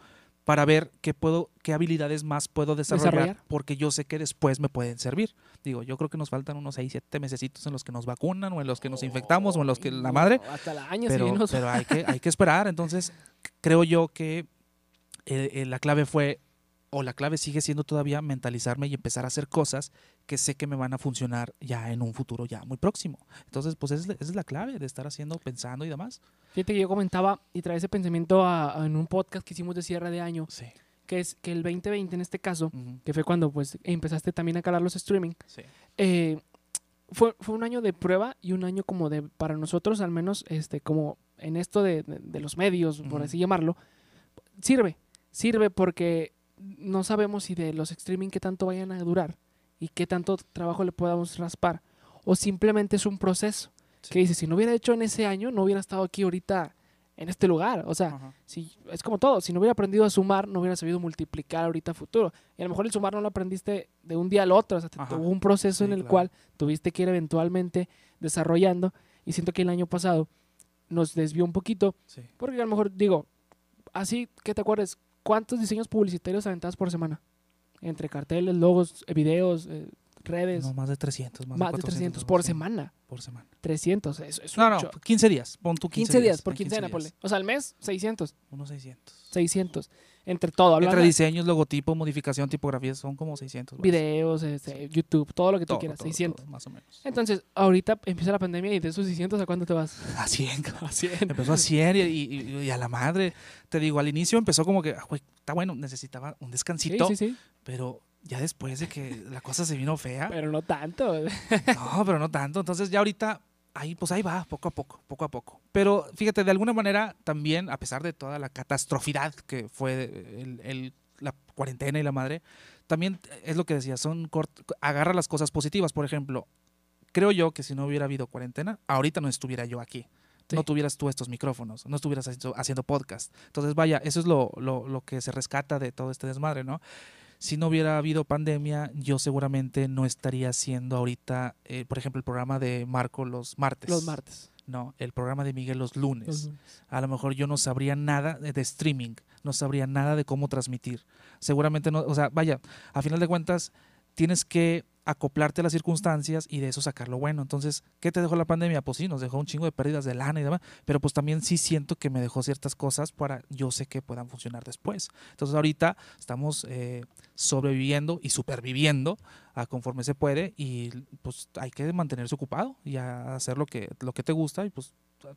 Speaker 2: para ver qué puedo, qué habilidades más puedo desarrollar,
Speaker 1: Desarrollar.
Speaker 2: porque yo sé que después me pueden servir. Digo, yo creo que nos faltan unos 6, 7 mesecitos en los que nos vacunan o en los que nos infectamos o en los que la
Speaker 1: No,
Speaker 2: madre,
Speaker 1: Hasta la año,
Speaker 2: pero,
Speaker 1: sí, nos-
Speaker 2: pero hay, que, hay que esperar. Entonces, creo yo que eh, eh, la clave fue, o la clave sigue siendo todavía mentalizarme y empezar a hacer cosas que sé que me van a funcionar ya en un futuro ya muy próximo. Entonces, pues esa es, la- clave de estar haciendo, pensando y demás.
Speaker 1: Fíjate que yo comentaba y trae ese pensamiento a- a- en un podcast que hicimos de cierre de año,
Speaker 2: Sí.
Speaker 1: que es que el 2020 en este caso, que fue cuando pues empezaste también a calar los streaming,
Speaker 2: Sí.
Speaker 1: eh, fue, fue un año de prueba y un año como de, para nosotros al menos, este, como en esto de, de- de los medios, por así llamarlo, sirve, sirve porque no sabemos si de los streaming qué tanto vayan a durar y qué tanto trabajo le podamos raspar, o simplemente es un proceso,
Speaker 2: Sí.
Speaker 1: que dice, si no hubiera hecho en ese año, no hubiera estado aquí ahorita en este lugar, o sea,
Speaker 2: Ajá.
Speaker 1: si, es como todo, si no hubiera aprendido a sumar, no hubiera sabido multiplicar ahorita a futuro. Y a lo mejor el sumar no lo aprendiste de un día al otro, o sea, hubo un proceso
Speaker 2: Sí,
Speaker 1: en el
Speaker 2: claro.
Speaker 1: cual tuviste que ir eventualmente desarrollando. Y siento que el año pasado nos desvió un poquito,
Speaker 2: Sí.
Speaker 1: porque a lo mejor digo, así que te acuerdes, ¿cuántos diseños publicitarios aventadas por semana? Entre carteles, logos, eh, videos, eh, redes,
Speaker 2: No, más de 300. Más,
Speaker 1: más de 300 por semana.
Speaker 2: Por semana.
Speaker 1: 300, es, es
Speaker 2: No, no,
Speaker 1: mucho.
Speaker 2: 15 días. Pon tu 15,
Speaker 1: 15 días por
Speaker 2: en 15
Speaker 1: quincena,
Speaker 2: días.
Speaker 1: ponle. O sea, al mes, 600.
Speaker 2: Unos 600.
Speaker 1: 600. Entre todo, hablando
Speaker 2: Entre diseños, logotipo, modificación, tipografías, son como 600. más.
Speaker 1: videos, este, YouTube, todo lo que tú
Speaker 2: Todo,
Speaker 1: quieras,
Speaker 2: todo,
Speaker 1: 600.
Speaker 2: todo, más o menos.
Speaker 1: Entonces, ahorita empieza la pandemia y de esos 600, ¿a cuánto te vas? *laughs*
Speaker 2: A 100. *laughs* cabrón.
Speaker 1: A 100.
Speaker 2: Empezó a 100 y, y- y a la madre. Te digo, al inicio empezó como que, ah, güey, está bueno, necesitaba un
Speaker 1: Sí,
Speaker 2: descansito,
Speaker 1: sí, sí.
Speaker 2: pero ya después de que la cosa se vino fea,
Speaker 1: Pero no tanto.
Speaker 2: no, pero no tanto. Entonces ya ahorita, ahí pues ahí va, poco a poco, poco a poco. Pero fíjate, de alguna manera también, a pesar de toda la catastrofidad que fue el- el- la cuarentena y la madre, también es lo que decía, son cort- agarra las cosas positivas. Por ejemplo, creo yo que si no hubiera habido cuarentena, ahorita no estuviera yo aquí.
Speaker 1: Sí.
Speaker 2: No tuvieras tú estos micrófonos, no estuvieras haciendo, haciendo podcast. Entonces, vaya, eso es lo, lo, lo que se rescata de todo este desmadre, ¿no? Si no hubiera habido pandemia, yo seguramente no estaría haciendo ahorita, eh, por ejemplo, el programa de Marco los martes.
Speaker 1: Los martes.
Speaker 2: No, el programa de Miguel los lunes.
Speaker 1: Los lunes.
Speaker 2: A lo mejor yo no sabría nada de, de streaming, no sabría nada de cómo transmitir. Seguramente no, o sea, vaya, a final de cuentas tienes que acoplarte a las circunstancias y de eso sacar lo bueno. Entonces, ¿qué te dejó la pandemia? Pues sí, nos dejó un chingo de pérdidas de lana y demás, pero pues también sí siento que me dejó ciertas cosas para yo sé que puedan funcionar después. Entonces, ahorita estamos eh, sobreviviendo y superviviendo a conforme se puede y pues hay que mantenerse ocupado y hacer lo que, lo que te gusta y pues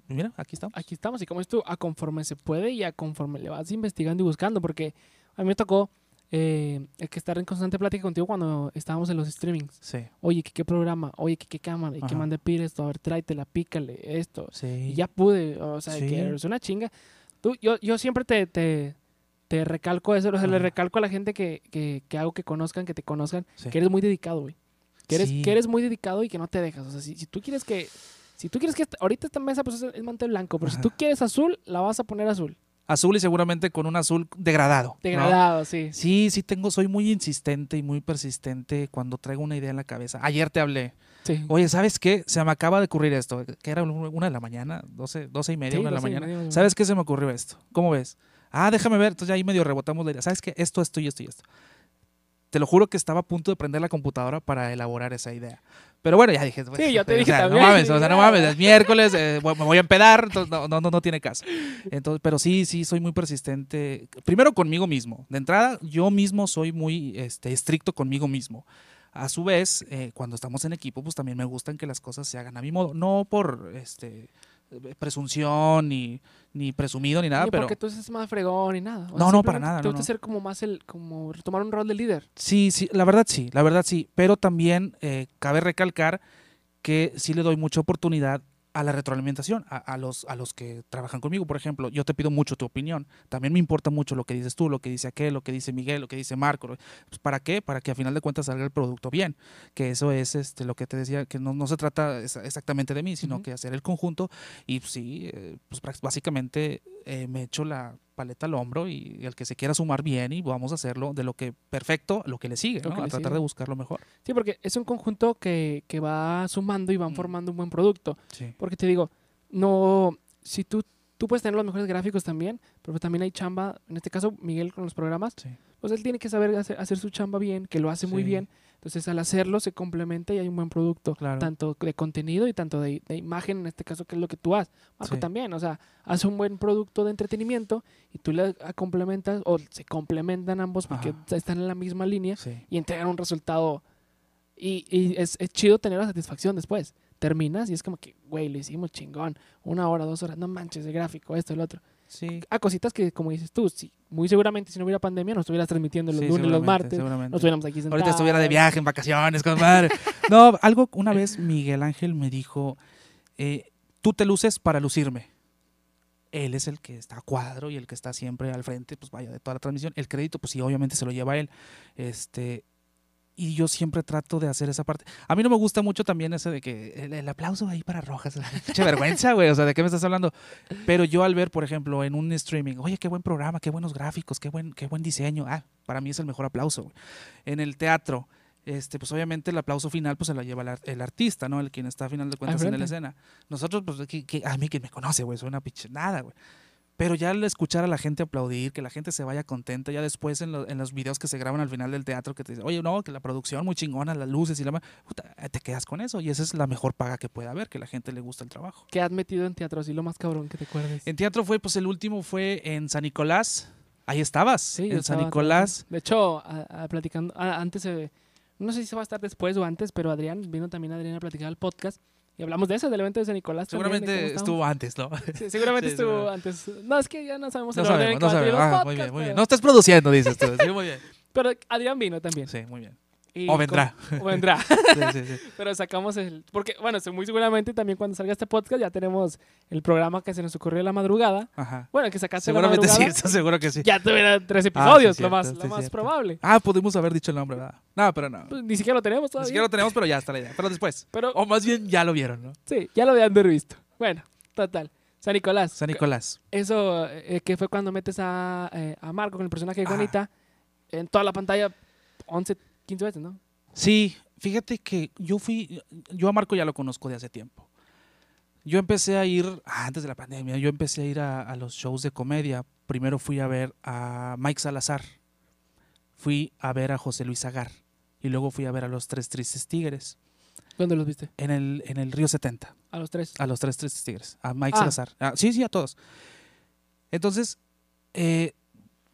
Speaker 2: mira, aquí estamos.
Speaker 1: Aquí estamos, y como es tú, a conforme se puede y a conforme le vas investigando y buscando, porque a mí me tocó eh, el que estar en constante plática contigo cuando estábamos en los streamings.
Speaker 2: Sí,
Speaker 1: Oye, ¿qué, qué programa? Oye, ¿qué, qué cámara? ¿Y qué mande pide esto? A ver, tráetela, pícale, esto.
Speaker 2: sí.
Speaker 1: Y ya pude, o sea,
Speaker 2: Sí.
Speaker 1: que es una chinga. Tú, yo, yo siempre te, te, te recalco eso, o sea, le recalco a la gente que, que, que hago que conozcan, que te conozcan,
Speaker 2: Sí.
Speaker 1: que eres muy dedicado, güey. Que eres, que eres muy dedicado y que no te dejas. O sea, si, si tú quieres que... Si tú quieres que... ahorita esta mesa pues, es, mantel blanco, pero si
Speaker 2: Ajá.
Speaker 1: tú quieres azul, la vas a poner azul.
Speaker 2: Azul y seguramente con un azul degradado. ¿no?
Speaker 1: Degradado, sí.
Speaker 2: Sí, sí tengo, soy muy insistente y muy persistente cuando traigo una idea en la cabeza. Ayer te hablé.
Speaker 1: Sí.
Speaker 2: Oye, ¿sabes qué? Se me acaba de ocurrir esto. Que era una de la mañana, 12, 12 y media,
Speaker 1: Sí,
Speaker 2: una de la
Speaker 1: doce
Speaker 2: mañana.
Speaker 1: media,
Speaker 2: ¿Sabes qué se me ocurrió esto? ¿Cómo ves? Ah, déjame ver. Entonces ahí medio rebotamos la idea. ¿Sabes qué? Esto, esto y esto y esto. Te lo juro que estaba a punto de prender la computadora para elaborar esa idea. Pero bueno, ya dije. pues,
Speaker 1: Sí, yo te
Speaker 2: o
Speaker 1: dije
Speaker 2: sea,
Speaker 1: también,
Speaker 2: No mames, o sea, no
Speaker 1: ya.
Speaker 2: mames, es miércoles, eh, me voy a empedar, entonces no, no, no, no tiene caso. Entonces, pero sí, sí, soy muy persistente. Primero conmigo mismo. De entrada, yo mismo soy muy este, estricto conmigo mismo. A su vez, eh, cuando estamos en equipo, pues también me gustan que las cosas se hagan a mi modo. No por este presunción ni, ni presumido ni nada,
Speaker 1: Ni
Speaker 2: pero
Speaker 1: porque tú seas más fregón ni nada. O
Speaker 2: No, no, para nada,
Speaker 1: Te
Speaker 2: no,
Speaker 1: gusta
Speaker 2: no.
Speaker 1: ser como más el... Como tomar un rol de líder.
Speaker 2: sí, sí, la verdad sí, la verdad sí. Pero también eh, cabe recalcar que sí le doy mucha oportunidad a la retroalimentación, a, a los, a los que trabajan conmigo. Por ejemplo, yo te pido mucho tu opinión. También me importa mucho lo que dices tú, lo que dice aquel, lo que dice Miguel, lo que dice Marco. Pues, ¿Para qué? Para que a final de cuentas salga el producto bien. Que eso es este, lo que te decía, que no, no se trata exa- exactamente de mí, sino
Speaker 1: Ujú.
Speaker 2: que hacer el conjunto. Y pues, sí, eh, pues básicamente eh, me echo la paleta al hombro y el que se quiera sumar bien y vamos a hacerlo de lo que perfecto, lo que le sigue,
Speaker 1: que
Speaker 2: a
Speaker 1: le
Speaker 2: tratar
Speaker 1: sigue.
Speaker 2: de buscar lo mejor.
Speaker 1: Sí, porque es un conjunto que, que va sumando y van
Speaker 2: Mm.
Speaker 1: formando un buen producto.
Speaker 2: Sí.
Speaker 1: Porque te digo, no, si tú, tú puedes tener los mejores gráficos también, pero también hay chamba, en este caso Miguel con los programas,
Speaker 2: Sí.
Speaker 1: pues él tiene que saber hacer, hacer su chamba bien, que lo hace muy
Speaker 2: Sí.
Speaker 1: bien. Entonces al hacerlo se complementa y hay un buen producto,
Speaker 2: Claro.
Speaker 1: tanto de contenido y tanto de, de imagen, en este caso que es lo que tú haces. Marco
Speaker 2: Sí.
Speaker 1: también, o sea, hace un buen producto de entretenimiento y tú le complementas o se complementan ambos porque
Speaker 2: Ajá.
Speaker 1: están en la misma línea y entregan un resultado. Y, y es, es chido tener la satisfacción después. Terminas y es como que, güey, lo hicimos chingón. Una hora, dos horas, no manches, el gráfico, esto, el otro.
Speaker 2: Sí.
Speaker 1: A cositas que, como dices tú, sí, muy seguramente si no hubiera pandemia, nos estuvieras transmitiendo los
Speaker 2: Sí,
Speaker 1: lunes, los martes. Nos estuviéramos aquí sentados.
Speaker 2: Ahorita estuviera de viaje, en vacaciones, con madre. *laughs* No, algo, una vez Miguel Ángel me dijo, eh, tú te luces para lucirme. Él es el que está a cuadro y el que está siempre al frente, pues vaya, de toda la transmisión. El crédito, pues sí, obviamente se lo lleva él. Este, y yo siempre trato de hacer esa parte. A mí no me gusta mucho también ese de que el, el aplauso ahí para Rojas. *laughs* Qué vergüenza, güey. O sea, ¿de qué me estás hablando? Pero yo al ver, por ejemplo, en un streaming, oye, qué buen programa, qué buenos gráficos, qué buen, qué buen diseño. Ah, para mí es el mejor aplauso. güey. En el teatro, este, pues obviamente el aplauso final pues se lo lleva el, el artista, ¿no? El quien está a final de cuentas en la escena. Nosotros, pues, que, que- a mí que me conoce, güey, soy una pinche nada, güey. Pero ya al escuchar a la gente aplaudir, que la gente se vaya contenta, ya después en, lo- en los videos que se graban al final del teatro, que te dicen, oye, no, que la producción muy chingona, las luces y la... ma-", puta, te quedas con eso y esa es la mejor paga que puede haber, que la gente le gusta el trabajo.
Speaker 1: ¿Qué has metido en teatro? Así lo más cabrón que te acuerdes.
Speaker 2: En teatro fue, pues el último fue en San Nicolás. Ahí estabas,
Speaker 1: Sí,
Speaker 2: en San
Speaker 1: estaba
Speaker 2: Nicolás.
Speaker 1: De hecho, a- a- platicando, a- antes, eh, no sé si se va a estar después o antes, pero Adrián, vino también Adrián a platicar al podcast y hablamos de eso, del evento de San Nicolás.
Speaker 2: Seguramente estuvo antes, ¿no?
Speaker 1: Sí, seguramente *laughs*
Speaker 2: Sí,
Speaker 1: estuvo antes. No, es que ya no sabemos
Speaker 2: No
Speaker 1: el
Speaker 2: sabemos, no sabemos. Ah, muy bien, muy bien. No estás produciendo, dices tú. Sí, muy bien. *laughs*
Speaker 1: Pero Adrián vino también.
Speaker 2: Sí, muy bien.
Speaker 1: Y
Speaker 2: O vendrá.
Speaker 1: con- o vendrá. *laughs*
Speaker 2: Sí, sí, sí.
Speaker 1: Pero sacamos el. Porque, bueno, muy seguramente también cuando salga este podcast ya tenemos el programa que se nos ocurrió en la madrugada.
Speaker 2: Ajá.
Speaker 1: Bueno, que sacaste en la
Speaker 2: Seguramente sí, seguro que sí.
Speaker 1: Ya tuviera tres
Speaker 2: Ah,
Speaker 1: episodios, lo más, lo más probable.
Speaker 2: Ah, pudimos haber dicho el nombre, ¿verdad? No, pero no.
Speaker 1: Pues, ni siquiera lo tenemos
Speaker 2: Ni
Speaker 1: todavía.
Speaker 2: siquiera lo tenemos, pero ya está la idea. Pero después.
Speaker 1: Pero
Speaker 2: O más bien ya lo vieron, ¿no?
Speaker 1: sí, ya lo habían visto. Bueno, total. San Nicolás.
Speaker 2: San Nicolás.
Speaker 1: Eso eh, que fue cuando metes a, eh, a Marco con el personaje de. Juanita en toda la pantalla 11, 15 veces, ¿no?
Speaker 2: Sí, fíjate que yo fui, yo a Marco ya lo conozco de hace tiempo. Yo empecé a ir, antes de la pandemia, yo empecé a ir a, a los shows de comedia. Primero fui a ver a Mike Salazar, fui a ver a José Luis Agar y luego fui a ver a los Tres Tristes Tigres
Speaker 1: ¿Dónde los viste?
Speaker 2: en el, en el Río 70.
Speaker 1: A los tres.
Speaker 2: A los Tres Tristes Tigres, a Mike
Speaker 1: Ah.
Speaker 2: Salazar. Ah, sí, sí, a todos. Entonces, eh,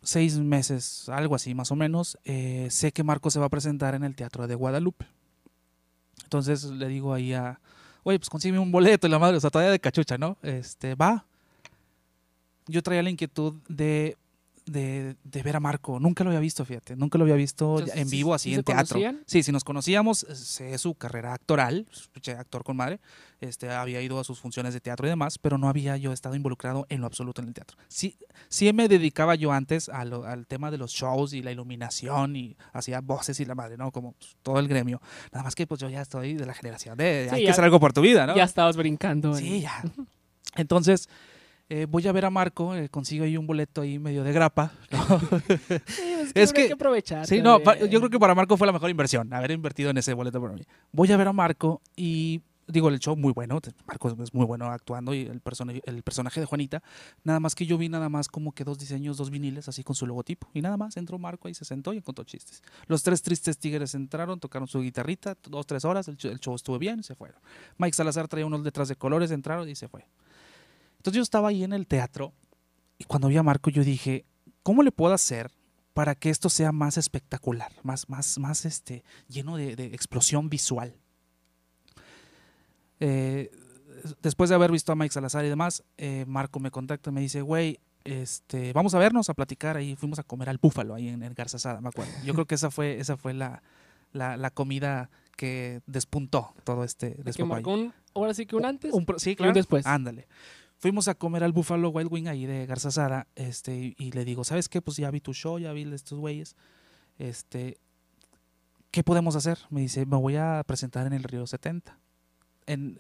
Speaker 2: seis meses, algo así más o menos, eh, sé que Marco se va a presentar en el Teatro de Guadalupe. Entonces le digo ahí a, oye, pues consígueme un boleto y la madre, o sea, todavía de cachucha, ¿no? Este, va. Yo traía la inquietud de, de, de ver a Marco. Nunca lo había visto, fíjate. Nunca lo había visto
Speaker 1: sea,
Speaker 2: en
Speaker 1: ¿sí-
Speaker 2: vivo,
Speaker 1: sí
Speaker 2: así
Speaker 1: se
Speaker 2: en teatro.
Speaker 1: conocían?
Speaker 2: Sí, si nos conocíamos, sé su carrera actoral, actor con madre, este, había ido a sus funciones de teatro y demás, pero no había yo estado involucrado en lo absoluto en el teatro. Sí, sí me dedicaba yo antes a lo- al tema de los shows y la iluminación y hacía voces y la madre, ¿no? Como pues, todo el gremio. Nada más que pues yo ya estoy de la generación de
Speaker 1: Sí,
Speaker 2: hay
Speaker 1: ya-
Speaker 2: que hacer algo por tu vida, ¿no?
Speaker 1: Ya estabas brincando. en-
Speaker 2: Sí, ya. Entonces, eh, voy a ver a Marco, eh, consigo ahí un boleto ahí medio de grapa. ¿no?
Speaker 1: Sí, *laughs* es que,
Speaker 2: Es
Speaker 1: uno
Speaker 2: que-
Speaker 1: hay que aprovechar.
Speaker 2: Sí, no, pa- yo creo que para Marco fue la mejor inversión, haber invertido en ese boleto para mí. Voy a ver a Marco y digo, el show muy bueno, Marco es muy bueno actuando y el, persona- el personaje de Juanita, nada más que yo vi nada más como que dos diseños, dos viniles así con su logotipo y nada más, entró Marco ahí, se sentó y contó chistes. Los tres tristes tigres entraron, tocaron su guitarrita, dos, tres horas, el, show- el show estuvo bien se fueron. Mike Salazar traía unos letras de colores, entraron y se fue. Entonces yo estaba ahí en el teatro y cuando vi a Marco yo dije, ¿cómo le puedo hacer para que esto sea más espectacular, más, más, más este, lleno de, de explosión visual? Eh, después de haber visto a Mike Salazar y demás, eh, Marco me contacta y me dice, güey, este, vamos a vernos, a platicar ahí. Fuimos a comer al búfalo ahí en, en Garza Sada, me acuerdo. Yo creo que esa fue, esa fue la, la, la comida que despuntó todo este
Speaker 1: un, ahora sí que un antes.
Speaker 2: Un sí,
Speaker 1: y un
Speaker 2: claro.
Speaker 1: después.
Speaker 2: Ándale. Fuimos a comer al Buffalo Wild Wing ahí de Garza Sada, este, y, le digo, ¿sabes qué? Pues ya vi tu show, ya vi estos güeyes. Este, ¿qué podemos hacer? Me dice, me voy a presentar en el Río 70. En,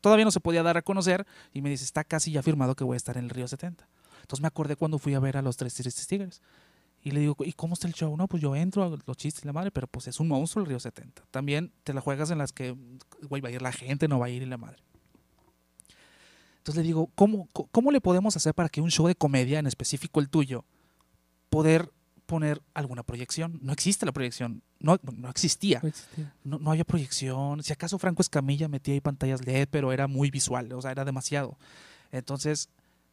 Speaker 2: todavía no se podía dar a conocer y me dice, está casi ya firmado que voy a estar en el Río 70. Entonces me acordé cuando fui a ver a los Tres Tristes Tigres. Y le digo, ¿y cómo está el show? No, pues yo entro a los chistes la madre, pero pues es un monstruo el Río 70. También te la juegas en las que, güey, va a ir la gente, no va a ir y la madre. Entonces le digo, ¿cómo, co- ¿cómo le podemos hacer para que un show de comedia, en específico el tuyo, poder poner alguna proyección? No existe la proyección, no, no existía,
Speaker 1: No existía.
Speaker 2: no, no había proyección. Si acaso Franco Escamilla metía ahí pantallas LED, pero era muy visual, o sea, era demasiado. Entonces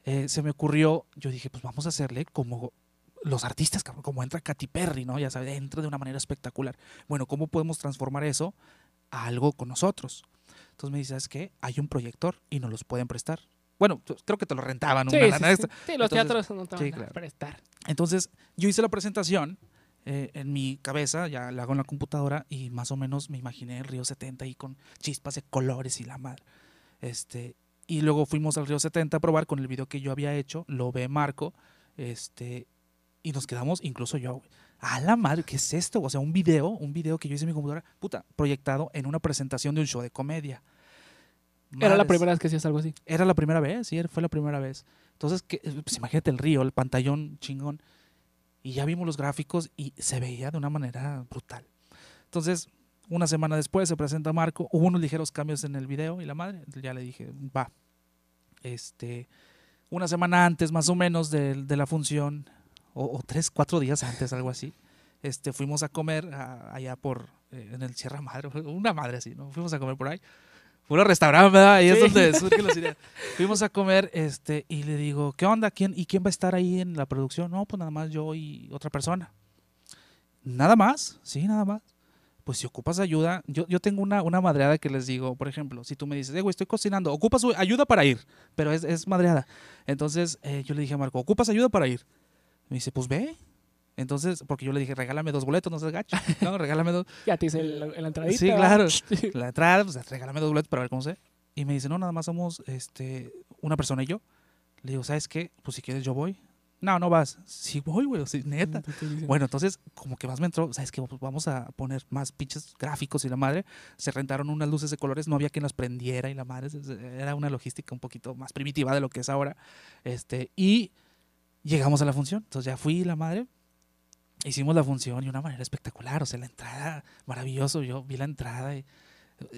Speaker 2: eh, se me ocurrió, yo dije, pues vamos a hacerle como los artistas, como entra Katy Perry, ¿no? Ya sabes, entra de una manera espectacular. Bueno, ¿cómo podemos transformar eso a algo con nosotros? Entonces me dice, ¿sabes qué? Hay un proyector y nos los pueden prestar. Bueno, creo que te lo rentaban
Speaker 1: Sí,
Speaker 2: una
Speaker 1: sí,
Speaker 2: lana
Speaker 1: sí.
Speaker 2: extra.
Speaker 1: Sí, los
Speaker 2: Entonces,
Speaker 1: teatros no te van a prestar.
Speaker 2: Entonces, yo hice la presentación eh, en mi cabeza, ya la hago en la computadora y más o menos me imaginé el Río 70 ahí con chispas de colores y la madre. Este, y luego fuimos al Río 70 a probar con el video que yo había hecho, lo ve Marco, este, y nos quedamos, incluso yo, güey, a la madre, ¿qué es esto? O sea, un video, un video que yo hice en mi computadora, puta, proyectado en una presentación de un show de comedia.
Speaker 1: Era la primera vez que hacías algo así.
Speaker 2: Era la primera vez, sí, fue la primera vez. Entonces, que, pues imagínate el río, el pantallón chingón. Y ya vimos los gráficos y se veía de una manera brutal. Entonces, una semana después se presenta Marco. Hubo unos ligeros cambios en el video y la madre, ya le dije, va. Este, una semana antes, más o menos, de, de la función, o, o tres, cuatro días antes, algo así, este, fuimos a comer a- allá por, eh, en el Sierra Madre, una madre así, ¿no? Fuimos a comer por ahí. Puro restaurante, ¿verdad? Ahí es donde *laughs* surgen las ideas. Fuimos a comer este, y le digo, ¿qué onda? ¿Quién, ¿Y quién va a estar ahí en la producción? No, pues nada más yo y otra persona. ¿Nada más? Sí, nada más. Pues si ocupas ayuda, yo, yo tengo una, una madreada que les digo, por ejemplo, si tú me dices, eh, güey, estoy cocinando, ocupas ayuda para ir, pero es, es madreada. Entonces eh, yo le dije a Marco, ¿ocupas ayuda para ir? Me dice, pues ve. Entonces, porque yo le dije, regálame dos boletos, no seas gacho. *laughs* No, regálame dos. *laughs*
Speaker 1: Ya te hice la entradita.
Speaker 2: Sí, claro. *laughs* La entrada, pues regálame dos boletos para ver cómo sé. Y me dice, no, nada más somos este, una persona y yo. Le digo, ¿sabes qué? Pues si quieres yo voy. No, no vas. Sí voy, güey, sí, neta. Bueno, entonces, como que más me entró, ¿sabes qué? Pues vamos a poner más pinches gráficos y la madre. Se rentaron unas luces de colores, no había quien las prendiera y la madre. Era una logística un poquito más primitiva de lo que es ahora. Este, y llegamos a la función. Entonces ya fui la madre. Hicimos la función y una manera espectacular. O sea, la entrada, maravilloso. Yo vi la entrada y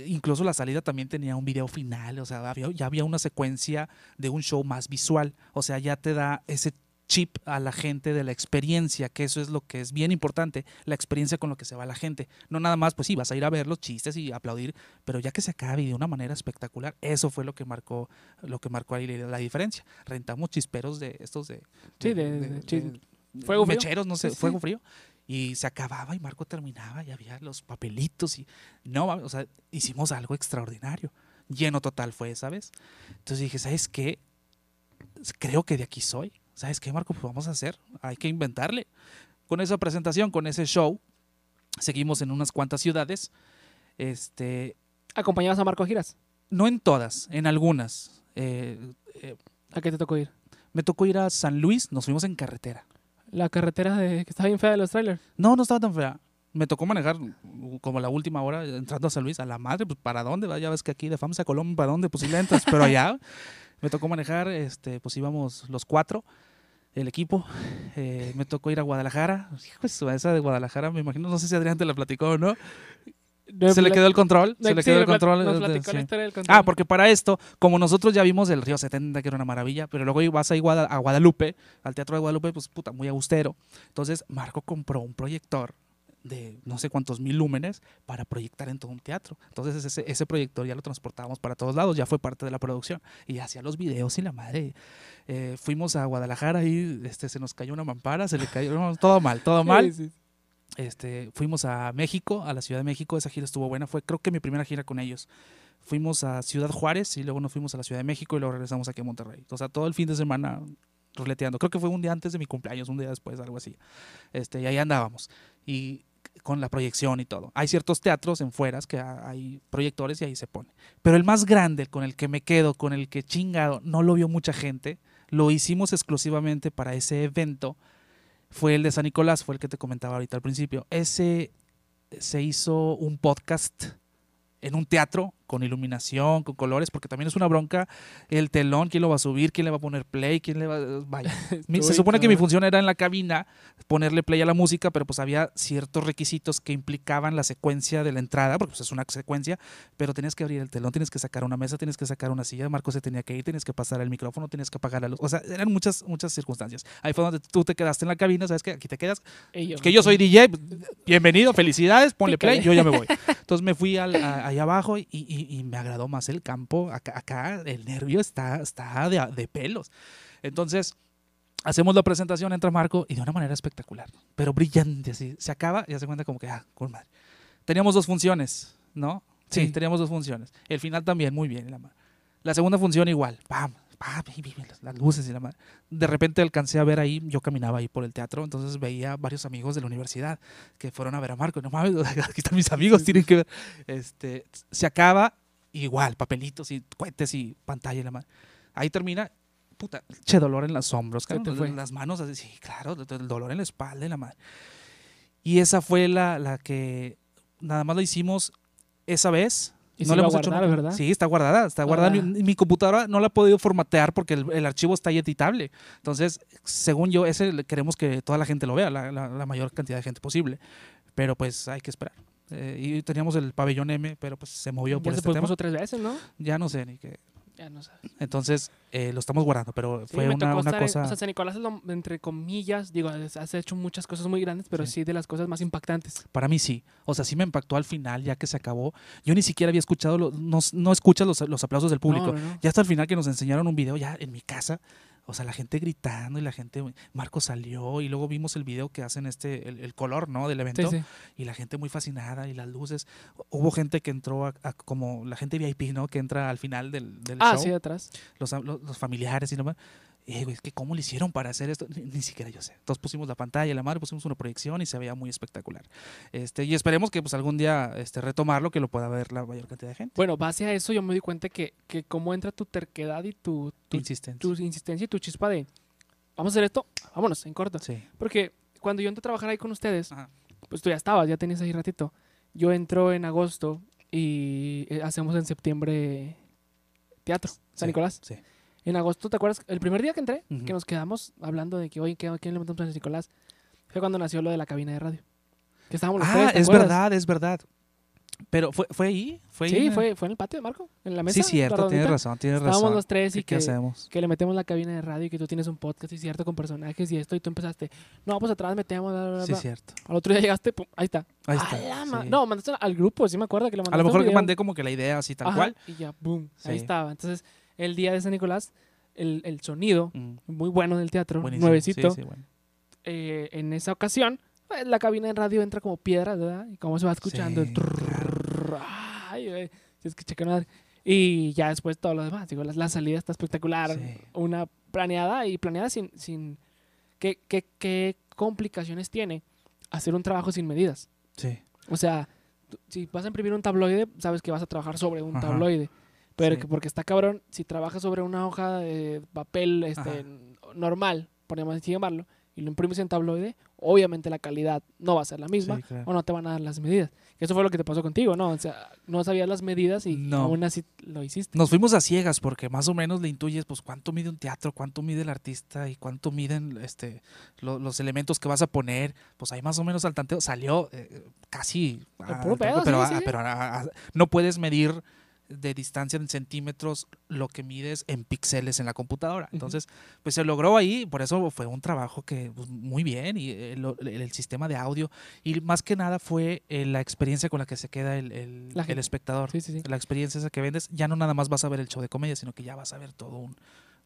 Speaker 2: Incluso la salida también tenía un video final, o sea, había- ya había una secuencia de un show más visual, o sea, ya te da ese chip a la gente de la experiencia, que eso es lo que es bien importante, la experiencia con lo que se va la gente. No nada más, pues sí, vas a ir a ver los chistes y aplaudir, pero ya que se acabe y de una manera espectacular, eso fue lo que marcó, lo que marcó ahí la diferencia. Rentamos chisperos de estos de,
Speaker 1: Sí, de- de fuego frío.
Speaker 2: mecheros, no sé,
Speaker 1: Sí, sí.
Speaker 2: fuego frío. Y se acababa y Marco terminaba y había los papelitos y no, o sea, hicimos algo extraordinario. Lleno total fue, ¿sabes? Entonces dije, ¿sabes qué? Creo que de aquí soy. ¿Sabes qué, Marco? Pues vamos a hacer, hay que inventarle. Con esa presentación, con ese show, seguimos en unas cuantas ciudades. Este,
Speaker 1: ¿Acompañabas a Marco giras?
Speaker 2: no en todas, en algunas. Eh, eh,
Speaker 1: ¿A qué te tocó ir?
Speaker 2: me tocó ir a San Luis, nos fuimos en carretera.
Speaker 1: La carretera de que está bien fea de los trailers.
Speaker 2: No, no estaba tan fea. Me tocó manejar como la última hora entrando a San Luis, a la madre, pues ¿para dónde? Ya ves que aquí de FAMSA a Colombia, ¿para dónde? Pues sí le entras, pero allá *laughs* me tocó manejar, este, pues íbamos los cuatro, el equipo. Eh, me tocó ir a Guadalajara. Hijo esa de Guadalajara, me imagino, no sé si Adrián te la platicó o no. Se le quedó el control, se le
Speaker 1: Sí,
Speaker 2: quedó el control.
Speaker 1: Nos
Speaker 2: eh,
Speaker 1: platicó la
Speaker 2: sí.
Speaker 1: historia del control.
Speaker 2: Ah, porque para esto, como nosotros ya vimos el Río 70, que era una maravilla, pero luego vas ahí Guada- a Guadalupe, al Teatro de Guadalupe, pues puta, muy austero. Entonces, Marco compró un proyector de no sé cuántos mil lúmenes para proyectar en todo un teatro. Entonces, ese, ese proyector ya lo transportábamos para todos lados, ya fue parte de la producción. Y hacía los videos y la madre. Eh, fuimos a Guadalajara y este, se nos cayó una mampara, se le cayó, no, todo mal, todo *laughs*
Speaker 1: Sí,
Speaker 2: mal.
Speaker 1: sí.
Speaker 2: Este, fuimos a México, a la Ciudad de México, esa gira estuvo buena, fue creo que mi primera gira con ellos. Fuimos a Ciudad Juárez y luego nos fuimos a la Ciudad de México y luego regresamos aquí a Monterrey. O sea, todo el fin de semana ruleteando. Creo que fue un día antes de mi cumpleaños, un día después, algo así. Este, y ahí andábamos. Y con la proyección y todo. Hay ciertos teatros en fueras que ha- hay proyectores y ahí se pone. Pero el más grande, con el que me quedo, con el que chingado, no lo vio mucha gente, lo hicimos exclusivamente para ese evento fue el de San Nicolás, fue el que te comentaba ahorita al principio. Ese se hizo un podcast en un teatro con iluminación, con colores, porque también es una bronca el telón, quién lo va a subir, quién le va a poner play, quién le va vaya. *laughs* Mi- se supone que mi función era en la cabina ponerle play a la música, pero pues había ciertos requisitos que implicaban la secuencia de la entrada, porque pues es una secuencia, pero tenías que abrir el telón, tienes que sacar una mesa, tienes que sacar una silla, Marco se tenía que ir, tienes que pasar el micrófono, tienes que apagar la luz, o sea, eran muchas muchas circunstancias. Ahí fue donde tú te quedaste en la cabina, sabes que aquí te quedas,
Speaker 1: Y
Speaker 2: que yo soy DJ, bienvenido, felicidades, ponle play, yo ya me voy. *laughs* Entonces me fui al, a- allá abajo y, y- y me agradó más el campo. Acá, acá el nervio está, está de, de pelos. Entonces hacemos la presentación, entra Marco y de una manera espectacular, pero brillante, así. Se acaba y se cuenta como que, ah, con madre. Teníamos dos funciones, ¿no? Sí,
Speaker 1: Sí.
Speaker 2: teníamos dos funciones. El final también, muy bien. La, la segunda función igual, pam, y las, luces y la madre. De repente alcancé a ver ahí, yo caminaba ahí por el teatro, entonces veía varios amigos de la universidad que fueron a ver a Marco. No mames, *laughs* aquí están mis amigos, tienen que ver. Este, se acaba igual, papelitos y cohetes y pantalla y la madre. Ahí termina, puta, che dolor en los hombros,
Speaker 1: te
Speaker 2: cabrón,
Speaker 1: fue.
Speaker 2: las manos así, sí, claro, el dolor en la espalda y la madre. Y esa fue la, la que nada más la hicimos esa vez.
Speaker 1: Y
Speaker 2: no
Speaker 1: iba a
Speaker 2: hemos hecho
Speaker 1: guardar,
Speaker 2: nunca.
Speaker 1: ¿verdad?
Speaker 2: Sí, está guardada, está guardada.
Speaker 1: Guardada.
Speaker 2: Mi, mi computadora no la he podido formatear porque el, el archivo está ahí editable. Entonces, según yo, ese le- queremos que toda la gente lo vea, la, la- la mayor cantidad de gente posible. Pero pues hay que esperar. Eh, y teníamos el pabellón M, pero pues se movió por
Speaker 1: Ya se
Speaker 2: este tema.
Speaker 1: tres veces, ¿no?
Speaker 2: Ya no sé ni qué.
Speaker 1: Ya no sabes.
Speaker 2: Entonces, eh, lo estamos guardando, pero
Speaker 1: Sí,
Speaker 2: fue
Speaker 1: me
Speaker 2: una,
Speaker 1: tocó
Speaker 2: una
Speaker 1: estar en-
Speaker 2: cosa...
Speaker 1: o sea, San Nicolás es lo, entre comillas, digo, has hecho muchas cosas muy grandes, pero
Speaker 2: Sí.
Speaker 1: sí, de las cosas más impactantes.
Speaker 2: Para mí sí. O sea, sí me impactó al final, ya que se acabó. Yo ni siquiera había escuchado, lo- no, no escuchas los, los aplausos del público.
Speaker 1: No, no, no.
Speaker 2: Ya hasta el final que nos enseñaron un video ya en mi casa. O sea, la gente gritando y la gente, Marco salió y luego vimos el video que hacen este, el, el color, ¿no? Del evento.
Speaker 1: Sí, sí.
Speaker 2: Y la gente muy fascinada y las luces. Hubo gente que entró a, a como la gente VIP, ¿no? Que entra al final del, del
Speaker 1: Ah,
Speaker 2: show.
Speaker 1: sí, atrás.
Speaker 2: los, los, los familiares y nomás. Eh, güey, es que cómo le hicieron para hacer esto, ni, ni siquiera yo sé. Entonces pusimos la pantalla, la madre, pusimos una proyección y se veía muy espectacular. Este, y esperemos que pues algún día este, retomarlo, que lo pueda ver la mayor cantidad de gente.
Speaker 1: Bueno, base a eso yo me di cuenta que, que cómo entra tu terquedad y tu, tu,
Speaker 2: Insistencia.
Speaker 1: tu insistencia y tu chispa de, vamos a hacer esto, vámonos, en corto.
Speaker 2: Sí.
Speaker 1: Porque cuando yo entré a trabajar ahí con ustedes,
Speaker 2: Ajá.
Speaker 1: pues tú ya estabas, ya tenías ahí ratito. Yo entro en agosto y eh, hacemos en septiembre teatro, San
Speaker 2: Sí,
Speaker 1: Nicolás.
Speaker 2: Sí.
Speaker 1: En agosto, ¿te acuerdas? El primer día que entré,
Speaker 2: Ujú.
Speaker 1: que nos quedamos hablando de que, oye, ¿qué- ¿a quién le metemos a San Nicolás? Fue cuando nació lo de la cabina de radio. Que estábamos los
Speaker 2: Ah,
Speaker 1: tres, ¿te
Speaker 2: es
Speaker 1: acuerdas?
Speaker 2: verdad, es verdad. Pero fue, fue ahí, fue ahí.
Speaker 1: Sí,
Speaker 2: el-
Speaker 1: fue, fue en el patio de Marco, en la mesa.
Speaker 2: Sí, cierto, tienes razón, tienes
Speaker 1: Estábamos
Speaker 2: razón.
Speaker 1: los tres y
Speaker 2: ¿Y qué
Speaker 1: que,
Speaker 2: hacemos?
Speaker 1: que le metemos la cabina de radio y que tú tienes un podcast y cierto con personajes y esto y tú empezaste. No, pues atrás metemos. bla, bla,
Speaker 2: Sí,
Speaker 1: bla".
Speaker 2: cierto.
Speaker 1: Al otro día llegaste, pum, ahí está.
Speaker 2: Ahí está.
Speaker 1: la ma-
Speaker 2: sí.
Speaker 1: No, mandaste al grupo, sí me acuerdo que le mandaste
Speaker 2: a lo mejor que mandé como que la idea así tal
Speaker 1: Ajá,
Speaker 2: cual.
Speaker 1: Y ya, boom, ahí
Speaker 2: Sí.
Speaker 1: estaba. Entonces, el día de San Nicolás, el, el sonido
Speaker 2: Mm,
Speaker 1: muy bueno del teatro,
Speaker 2: buenísimo.
Speaker 1: nuevecito.
Speaker 2: Sí, sí, bueno.
Speaker 1: eh, en esa ocasión, pues, la cabina de radio entra como piedra, ¿verdad? Y cómo se va escuchando. el
Speaker 2: Sí,
Speaker 1: trrrr, Ay, güey, se escucha que madre. Y ya después todo lo demás. Digo, la, la salida está espectacular. Una planeada y planeada sin... sin ¿qué, qué, qué complicaciones tiene hacer un trabajo sin medidas?
Speaker 2: Sí.
Speaker 1: O sea, si vas a imprimir un tabloide, sabes que vas a trabajar sobre un
Speaker 2: Ajá.
Speaker 1: tabloide. Pero
Speaker 2: Sí.
Speaker 1: que porque está cabrón, si trabajas sobre una hoja de papel este, normal, podríamos así llamarlo, y lo imprimes en tabloide, obviamente la calidad no va a ser la misma
Speaker 2: Sí, claro.
Speaker 1: o no te van a dar las medidas. Eso fue lo que te pasó contigo, ¿no? O sea, no sabías las medidas y
Speaker 2: No.
Speaker 1: aún así lo hiciste.
Speaker 2: Nos fuimos a ciegas porque más o menos le intuyes pues cuánto mide un teatro, cuánto mide el artista y cuánto miden este lo- los elementos que vas a poner. Pues ahí más o menos al tanteo salió eh, casi.
Speaker 1: Puro
Speaker 2: pero
Speaker 1: pedo,
Speaker 2: pero,
Speaker 1: sí, sí, sí.
Speaker 2: pero, no puedes medir de distancia en centímetros lo que mides en píxeles en la computadora. Entonces, pues se logró ahí, por eso fue un trabajo que pues, muy bien y el, el- el sistema de audio y más que nada fue eh, la experiencia con la que se queda el, el- espectador
Speaker 1: Sí, sí, sí.
Speaker 2: la experiencia esa que vendes, ya no nada más vas a ver el show de comedia, sino que ya vas a ver todo un,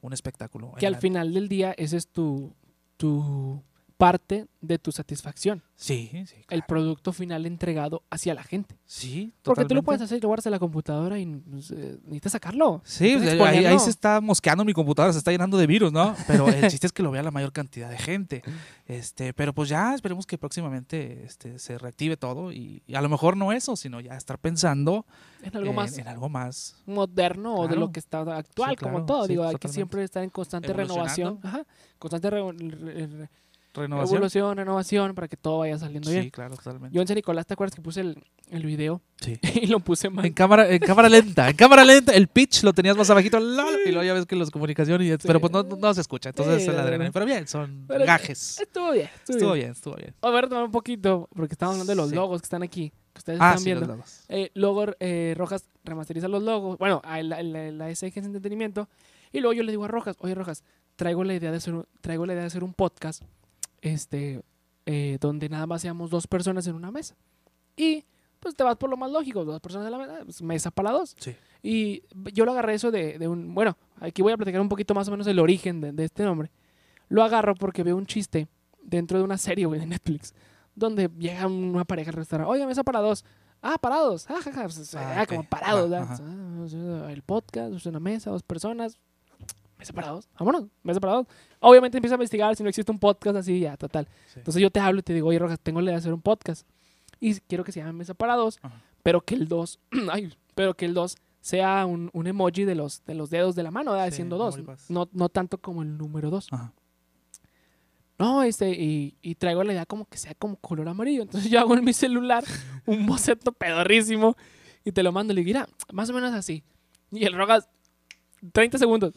Speaker 2: un espectáculo.
Speaker 1: Que al final del día ese es tu, tu parte de tu satisfacción.
Speaker 2: Sí, sí.
Speaker 1: El producto final entregado hacia la gente.
Speaker 2: Sí,
Speaker 1: Porque tú lo puedes hacer y lo guardas en la computadora y pues, eh, necesitas sacarlo.
Speaker 2: Sí,
Speaker 1: necesitas
Speaker 2: ahí, se está mosqueando mi computadora, se está llenando de virus, ¿no? Pero el *laughs* chiste es que lo vea la mayor cantidad de gente. Este, pero pues ya esperemos que próximamente este, se reactive todo y, y a lo mejor no eso, sino ya estar pensando
Speaker 1: En algo
Speaker 2: en,
Speaker 1: más
Speaker 2: en algo más.
Speaker 1: moderno o de lo que está actual,
Speaker 2: Sí,
Speaker 1: como todo.
Speaker 2: sí,
Speaker 1: Digo, hay que siempre estar en constante renovación. Ajá. Constante re- re- re-
Speaker 2: Renovación.
Speaker 1: evolución, renovación, para que todo vaya saliendo
Speaker 2: Sí,
Speaker 1: bien.
Speaker 2: claro, totalmente.
Speaker 1: Yo en San Nicolás, ¿te acuerdas que puse el, el video
Speaker 2: Sí. *laughs*
Speaker 1: y lo puse mal?
Speaker 2: En cámara, en cámara lenta, en cámara lenta, el pitch lo tenías más abajito, lol, y luego ya ves que los comunicaciones, y- pero pues no, se escucha, entonces
Speaker 1: Sí,
Speaker 2: es la adrenalina. Pero bien, son
Speaker 1: Pero-
Speaker 2: gajes.
Speaker 1: Estuvo bien, estuvo,
Speaker 2: Estuvo
Speaker 1: bien.
Speaker 2: bien, estuvo bien.
Speaker 1: A ver, tomar un poquito, porque estamos hablando de los
Speaker 2: Sí.
Speaker 1: logos que están aquí, que ustedes
Speaker 2: Ah,
Speaker 1: están
Speaker 2: sí,
Speaker 1: viendo.
Speaker 2: los logos.
Speaker 1: Eh, luego eh, Rojas remasteriza los logos. Bueno, a la, la, la SG es entretenimiento. Y luego yo le digo a Rojas, oye Rojas, traigo la idea de hacer un, traigo la idea de hacer un podcast este, eh, donde nada más seamos dos personas en una mesa. Y pues te vas por lo más lógico, dos personas en la mesa, pues, mesa para dos.
Speaker 2: Sí.
Speaker 1: Y yo lo agarré eso de, de un... Bueno, aquí voy a platicar un poquito más o menos el origen de, de este nombre. Lo agarro porque veo un chiste dentro de una serie, güey, de Netflix, donde llega una pareja al restaurante. Oye, mesa para dos. Ah, parados. Ah, ja, ja, pues,
Speaker 2: Ah,
Speaker 1: ah,
Speaker 2: ok.
Speaker 1: como parados. Ah, el podcast, es una mesa, dos personas. Mesa para dos. Vámonos, mesa para dos. Obviamente empieza a investigar si no existe un podcast así, ya, total.
Speaker 2: Sí.
Speaker 1: Entonces yo te hablo y te digo, oye, Rojas, tengo la idea de hacer un podcast. Y quiero que se llame Mesa para dos,
Speaker 2: Ajá.
Speaker 1: pero que el dos, *clears throat* ay, pero que el dos sea un, un emoji de los, de los dedos de la mano, ¿verdad?
Speaker 2: Sí,
Speaker 1: siendo dos.
Speaker 2: molpas.
Speaker 1: No, no tanto como el número dos.
Speaker 2: Ajá.
Speaker 1: No, este, y, y traigo la idea como que sea como color amarillo. Entonces *laughs* yo hago en mi celular un boceto pedorrísimo y te lo mando. Le digo, mira, más o menos así. Y el Rogas, 30 segundos.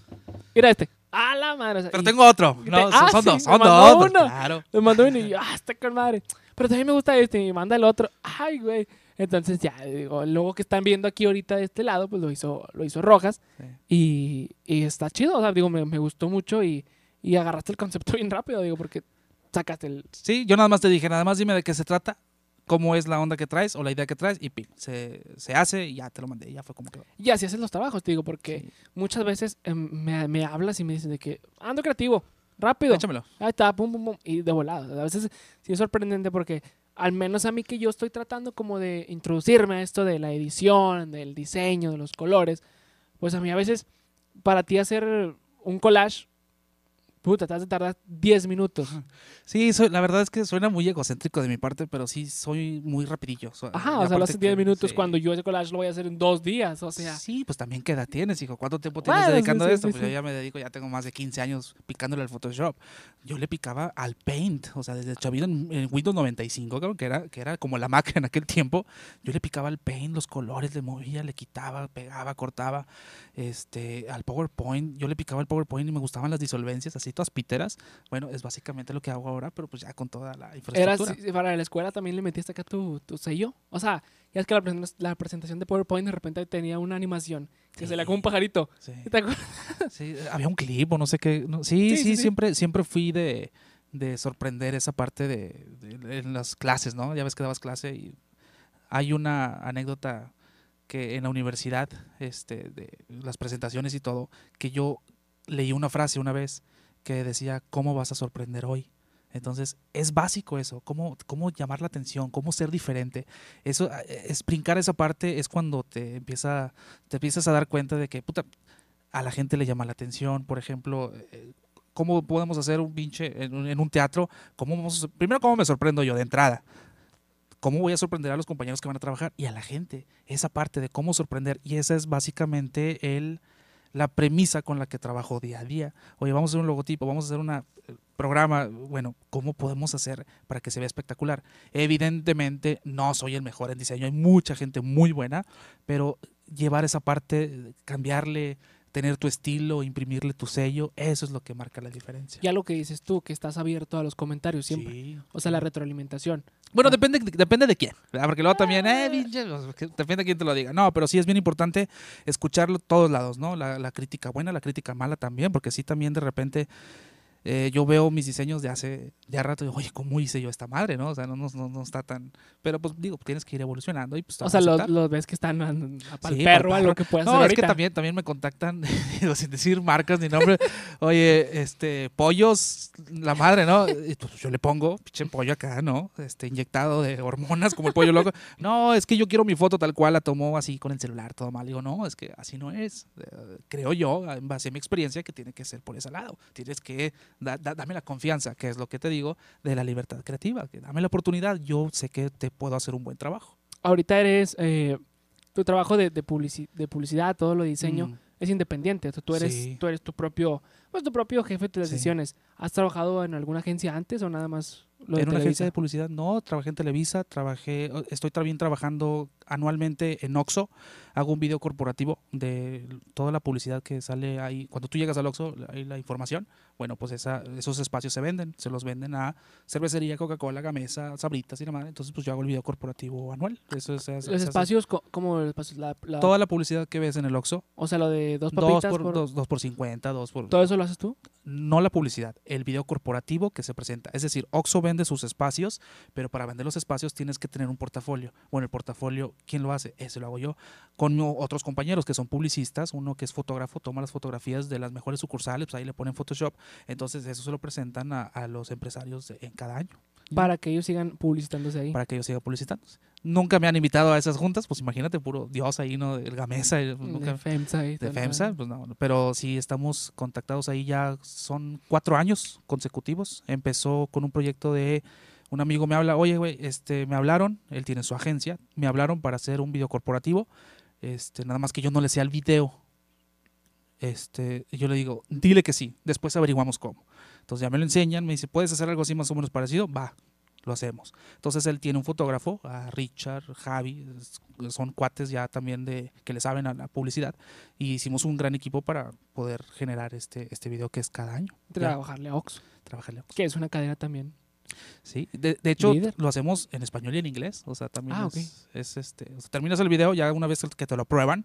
Speaker 1: Mira este. A la madre. o sea,
Speaker 2: Pero
Speaker 1: y
Speaker 2: tengo otro.
Speaker 1: y
Speaker 2: No,
Speaker 1: te-
Speaker 2: son,
Speaker 1: ah,
Speaker 2: son
Speaker 1: sí,
Speaker 2: dos,
Speaker 1: me
Speaker 2: son
Speaker 1: mandó
Speaker 2: dos.
Speaker 1: uno.
Speaker 2: Claro.
Speaker 1: me mandó uno y yo, ah, está con madre. Pero también me gusta este y manda el otro. Ay, güey. Entonces ya, digo, el logo que están viendo aquí ahorita de este lado, pues lo hizo, lo hizo Rojas.
Speaker 2: Sí.
Speaker 1: Y, y está chido, o sea, digo, me, me gustó mucho y, y agarraste el concepto *laughs* bien rápido, digo, porque sacaste el...
Speaker 2: Sí, yo nada más te dije, nada más dime de qué se trata, cómo es la onda que traes o la idea que traes y pim, se, se hace y ya te lo mandé. Ya fue como que.
Speaker 1: Y así haces los trabajos, te digo, porque
Speaker 2: Sí.
Speaker 1: muchas veces em, me, me hablas y me dices de que ando creativo, rápido,
Speaker 2: Échamelo.
Speaker 1: ahí está, pum, pum, pum, y de volada. A veces sí es sorprendente porque al menos a mí que yo estoy tratando como de introducirme a esto de la edición, del diseño, de los colores, pues a mí a veces para ti hacer un collage, puta, te has de tardar 10 minutos.
Speaker 2: Sí, soy, la verdad es que suena muy egocéntrico de mi parte, pero sí soy muy rapidillo.
Speaker 1: Ajá, o sea, lo haces 10
Speaker 2: que-
Speaker 1: minutos
Speaker 2: sí.
Speaker 1: cuando yo ese collage lo voy a hacer en dos días, o sea.
Speaker 2: Sí, pues también qué edad tienes, hijo. ¿Cuánto tiempo tienes
Speaker 1: Bueno,
Speaker 2: dedicando
Speaker 1: sí,
Speaker 2: a esto?
Speaker 1: sí,
Speaker 2: pues yo ya me dedico, ya tengo más de 15 años picándole al Photoshop. Yo le picaba al Paint, o sea, desde chavito en, en Windows 95, creo que era, que era como la Mac en aquel tiempo. Yo le picaba al Paint, los colores, le movía, le quitaba, pegaba, cortaba. Este, al PowerPoint, yo le picaba al PowerPoint y me gustaban las disolvencias, así así todas piteras. Bueno, es básicamente lo que hago ahora, pero pues ya con toda la
Speaker 1: Era,
Speaker 2: infraestructura.
Speaker 1: si- para la escuela también le metiste acá tu, tu sello. O sea, ya es que la, la presentación de PowerPoint de repente tenía una animación que se le como un pajarito.
Speaker 2: Sí.
Speaker 1: ¿Te acuerdas?
Speaker 2: Sí, había un clip o no sé qué. no- sí,
Speaker 1: Sí,
Speaker 2: siempre, siempre fui de, de sorprender esa parte de, de- en las clases, ¿no? Ya ves que dabas clase y hay una anécdota que en la universidad, este, de las presentaciones y todo, que yo leí una frase una vez que decía, ¿cómo vas a sorprender hoy? Entonces, es básico eso, cómo, cómo llamar la atención, cómo ser diferente. Eso, eh, es brincar esa parte es cuando te empieza, te empiezas a dar cuenta de que, puta, a la gente le llama la atención. Por ejemplo, eh, ¿cómo podemos hacer un pinche en un, teatro? ¿Cómo primero, ¿cómo me sorprendo yo de entrada? ¿Cómo voy a sorprender a los compañeros que van a trabajar y a la gente? Esa parte de cómo sorprender. Y esa es básicamente el, la premisa con la que trabajo día a día. Oye, vamos a hacer un logotipo, vamos a hacer un programa. Bueno, ¿cómo podemos hacer para que se vea espectacular? Evidentemente no soy el mejor en diseño, hay mucha gente muy buena, pero llevar esa parte, cambiarle, tener tu estilo, imprimirle tu sello, eso es lo que marca la diferencia.
Speaker 1: Ya lo que dices tú, que estás abierto a los comentarios siempre.
Speaker 2: Sí.
Speaker 1: O sea, la retroalimentación.
Speaker 2: Bueno, depende, depende de quién. ¿verdad? Porque luego también, eh, que depende de quién te lo diga. No, pero sí es bien importante escucharlo todos lados, ¿no? La, la crítica buena, la crítica mala también, porque sí también de repente eh, yo veo mis diseños de hace ya rato y digo, oye, ¿cómo hice yo esta madre, no? O sea, no, no, no, está tan... Pero pues digo, tienes que ir evolucionando y pues...
Speaker 1: O sea, los, ves que están a, pa'l
Speaker 2: Sí,
Speaker 1: perro, a lo que puedas
Speaker 2: No,
Speaker 1: hacer
Speaker 2: es que
Speaker 1: ahorita.
Speaker 2: también, también me contactan, *laughs* digo, sin decir marcas ni nombre. Oye, este, pollos, la madre, ¿no? Y pues yo le pongo, pinche pollo acá, ¿no? Este, inyectado de hormonas como el pollo loco. No, es que yo quiero mi foto tal cual, la tomó así con el celular, todo mal. Digo, no, es que así no es. Eh, Creo yo, en base a mi experiencia, que tiene que ser por ese lado. Tienes que, da- da- dame la confianza, que es lo que te digo, de la libertad creativa. Que dame la oportunidad, yo sé que te puedo hacer un buen trabajo.
Speaker 1: Ahorita eres, eh, tu trabajo de, de, publici- de publicidad, todo lo de diseño,
Speaker 2: Mm.
Speaker 1: es independiente. Tú eres,
Speaker 2: Sí.
Speaker 1: tú eres tu propio, pues tu propio jefe de
Speaker 2: Sí.
Speaker 1: decisiones. ¿Has trabajado en alguna agencia antes o nada más lo
Speaker 2: en una agencia de publicidad, no, trabajé en Televisa, trabajé, estoy también trabajando anualmente en Oxxo, hago un video corporativo de toda la publicidad que sale ahí, cuando tú llegas al Oxxo, ahí la información, bueno, pues esa, esos espacios se venden, se los venden a cervecería, Coca-Cola, Gamesa, Sabritas y demás, entonces pues yo hago el video corporativo anual, eso es,
Speaker 1: Los espacios, co- como los espacios, la, la-
Speaker 2: toda la publicidad que ves en el Oxxo,
Speaker 1: o sea, lo de dos
Speaker 2: dos
Speaker 1: papitas
Speaker 2: por,
Speaker 1: por-
Speaker 2: dos, dos por 50, dos por...
Speaker 1: ¿Todo eso lo haces tú?
Speaker 2: no la publicidad, el video corporativo que se presenta. Es decir, Oxxo vende sus espacios, pero para vender los espacios tienes que tener un portafolio. Bueno, el portafolio, ¿quién lo hace? Ese lo hago yo. Con otros compañeros que son publicistas, uno que es fotógrafo, toma las fotografías de las mejores sucursales, pues ahí le ponen Photoshop. Entonces, eso se lo presentan a, a los empresarios en cada año.
Speaker 1: Para que ellos sigan publicitándose ahí.
Speaker 2: Para que ellos sigan publicitándose. Nunca me han invitado a esas juntas, pues imagínate, puro Dios ahí, ¿no? El Gamesa. el- nunca-
Speaker 1: de FEMSA y
Speaker 2: de FEMSA, pues no, pero sí estamos contactados ahí ya, son cuatro años consecutivos. Empezó con un proyecto de, un amigo me habla, oye, güey, este, me hablaron, él tiene su agencia, me hablaron para hacer un video corporativo, este, nada más que yo no le sé al video. Este, yo le digo, dile que sí, después averiguamos cómo. Entonces ya me lo enseñan, me dice, ¿puedes hacer algo así más o menos parecido? Va, lo hacemos. Entonces él tiene un fotógrafo, a Richard, Javi, son cuates ya también de que le saben a la publicidad y hicimos un gran equipo para poder generar este este video que es cada año.
Speaker 1: Trabajarle a Oxxo,
Speaker 2: trabajarle.
Speaker 1: que es una cadena también.
Speaker 2: Sí, de, de hecho
Speaker 1: Líder.
Speaker 2: lo hacemos en español y en inglés, o sea, también
Speaker 1: Ah,
Speaker 2: es, es, este, o sea, terminas el video ya una vez que te lo prueban.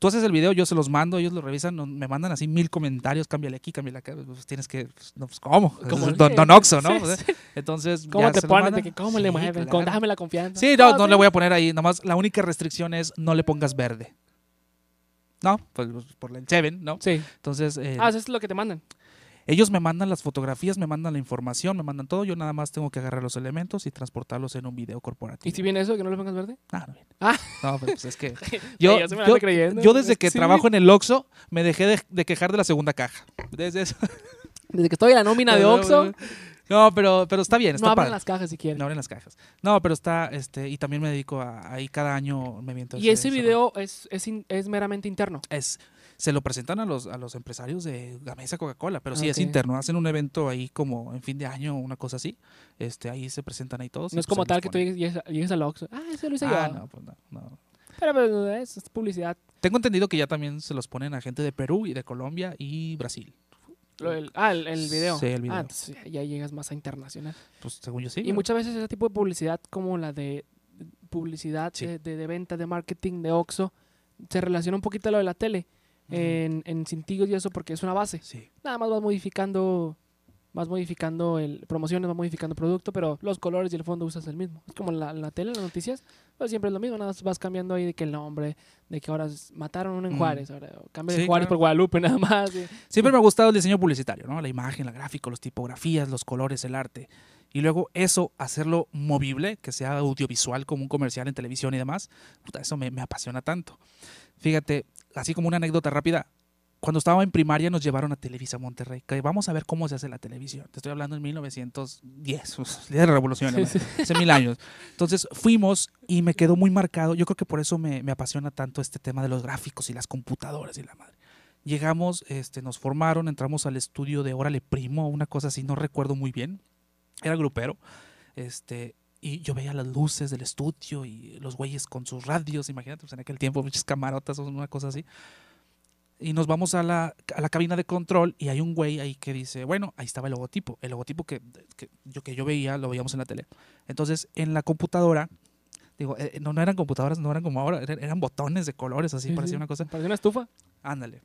Speaker 2: Tú haces el video, yo se los mando, ellos lo revisan, me mandan así mil comentarios, cámbiale aquí, cámbiale acá, pues tienes que, pues, no, pues, ¿cómo? *laughs*
Speaker 1: Como-
Speaker 2: Don, Don Oxxo, ¿no?
Speaker 1: Sí, sí.
Speaker 2: Entonces,
Speaker 1: ¿Cómo
Speaker 2: ya
Speaker 1: te ponen? Que ¿Cómo le mueven?
Speaker 2: claro.
Speaker 1: Dame la confianza.
Speaker 2: Sí, no, no le voy a poner ahí. Nomás la única restricción es no le pongas verde. No, pues por el Seven, ¿no?
Speaker 1: Sí.
Speaker 2: Entonces, eh,
Speaker 1: Ah, eso es lo que te mandan.
Speaker 2: Ellos me mandan las fotografías, me mandan la información, me mandan todo. Yo nada más tengo que agarrar los elementos y transportarlos en un video corporativo.
Speaker 1: ¿Y si viene eso, que no le pongas verde?
Speaker 2: Ah, no viene.
Speaker 1: Ah.
Speaker 2: No, pero pues es que *laughs* yo,
Speaker 1: yo
Speaker 2: yo, yo desde
Speaker 1: Es
Speaker 2: que
Speaker 1: sí.
Speaker 2: trabajo en el Oxxo me dejé de, de quejar de la segunda caja. Desde eso. *laughs*
Speaker 1: Desde que estoy en la nómina de *laughs* Oxxo,
Speaker 2: No, pero, pero está bien, está
Speaker 1: no
Speaker 2: padre.
Speaker 1: las cajas si quieren.
Speaker 2: No abren las cajas. No, pero está, este, y también me dedico a, ahí cada año me miento
Speaker 1: y ese video es, es, in- es meramente interno.
Speaker 2: es se lo presentan a los a los empresarios de Gamesa Coca-Cola, pero sí es interno, hacen un evento ahí como en fin de año, una cosa así. Este, ahí se presentan ahí todos.
Speaker 1: No es
Speaker 2: pues
Speaker 1: como tal que tú llegues, llegues, llegues al Oxxo. Ah, ese lo hice
Speaker 2: Ah,
Speaker 1: yo.
Speaker 2: no, pues no, no.
Speaker 1: Pero, pero es, es publicidad.
Speaker 2: Tengo entendido que ya también se los ponen a gente de Perú y de Colombia y Brasil.
Speaker 1: Lo del- ah, el, el video.
Speaker 2: Sí, el video.
Speaker 1: Ah, ya llegas más a internacional.
Speaker 2: Pues según yo sí.
Speaker 1: Y muchas veces ese tipo de publicidad, como la de publicidad
Speaker 2: Sí.
Speaker 1: de, de- de venta, de marketing, de Oxxo, se relaciona un poquito a lo de la tele. En, en cintillos y eso porque es una base.
Speaker 2: Sí.
Speaker 1: Nada más vas modificando, vas modificando el promociones, vas modificando producto, pero los colores y el fondo usas el mismo. Es como la, la tele, las noticias, pues siempre es lo mismo, nada más vas cambiando ahí de que el nombre, de que ahora mataron a uno en. Juárez, ahora cambia
Speaker 2: Sí,
Speaker 1: de Juárez
Speaker 2: claro.
Speaker 1: por Guadalupe *laughs* nada más.
Speaker 2: Siempre me ha gustado el diseño publicitario, ¿no? La imagen, la gráfica, las tipografías, los colores, el arte. Y luego eso, hacerlo movible, que sea audiovisual como un comercial en televisión y demás, puta, eso me, me apasiona tanto. Fíjate, así como una anécdota rápida, cuando estaba en primaria nos llevaron a Televisa Monterrey, que vamos a ver cómo se hace la televisión. Te estoy hablando en 1910, el día de la revolución,
Speaker 1: Sí, sí.
Speaker 2: hace mil años. Entonces fuimos y me quedó muy marcado. Yo creo que por eso me, me apasiona tanto este tema de los gráficos y las computadoras y la madre. Llegamos, este, nos formaron, entramos al estudio de Órale Primo, una cosa así, no recuerdo muy bien. Era grupero. Este, y yo veía las luces del estudio y los güeyes con sus radios, imagínate, pues en aquel tiempo, muchas camarotas o una cosa así. Y nos vamos a la, a la cabina de control y hay un güey ahí que dice, bueno, ahí estaba el logotipo, el logotipo que, que yo, que yo veía, lo veíamos en la tele. Entonces, en la computadora, digo, eh, no, no eran computadoras, no eran como ahora, eran, eran botones de colores, así,
Speaker 1: Sí,
Speaker 2: parecía
Speaker 1: sí.
Speaker 2: una cosa.
Speaker 1: Parecía una estufa.
Speaker 2: Ándale.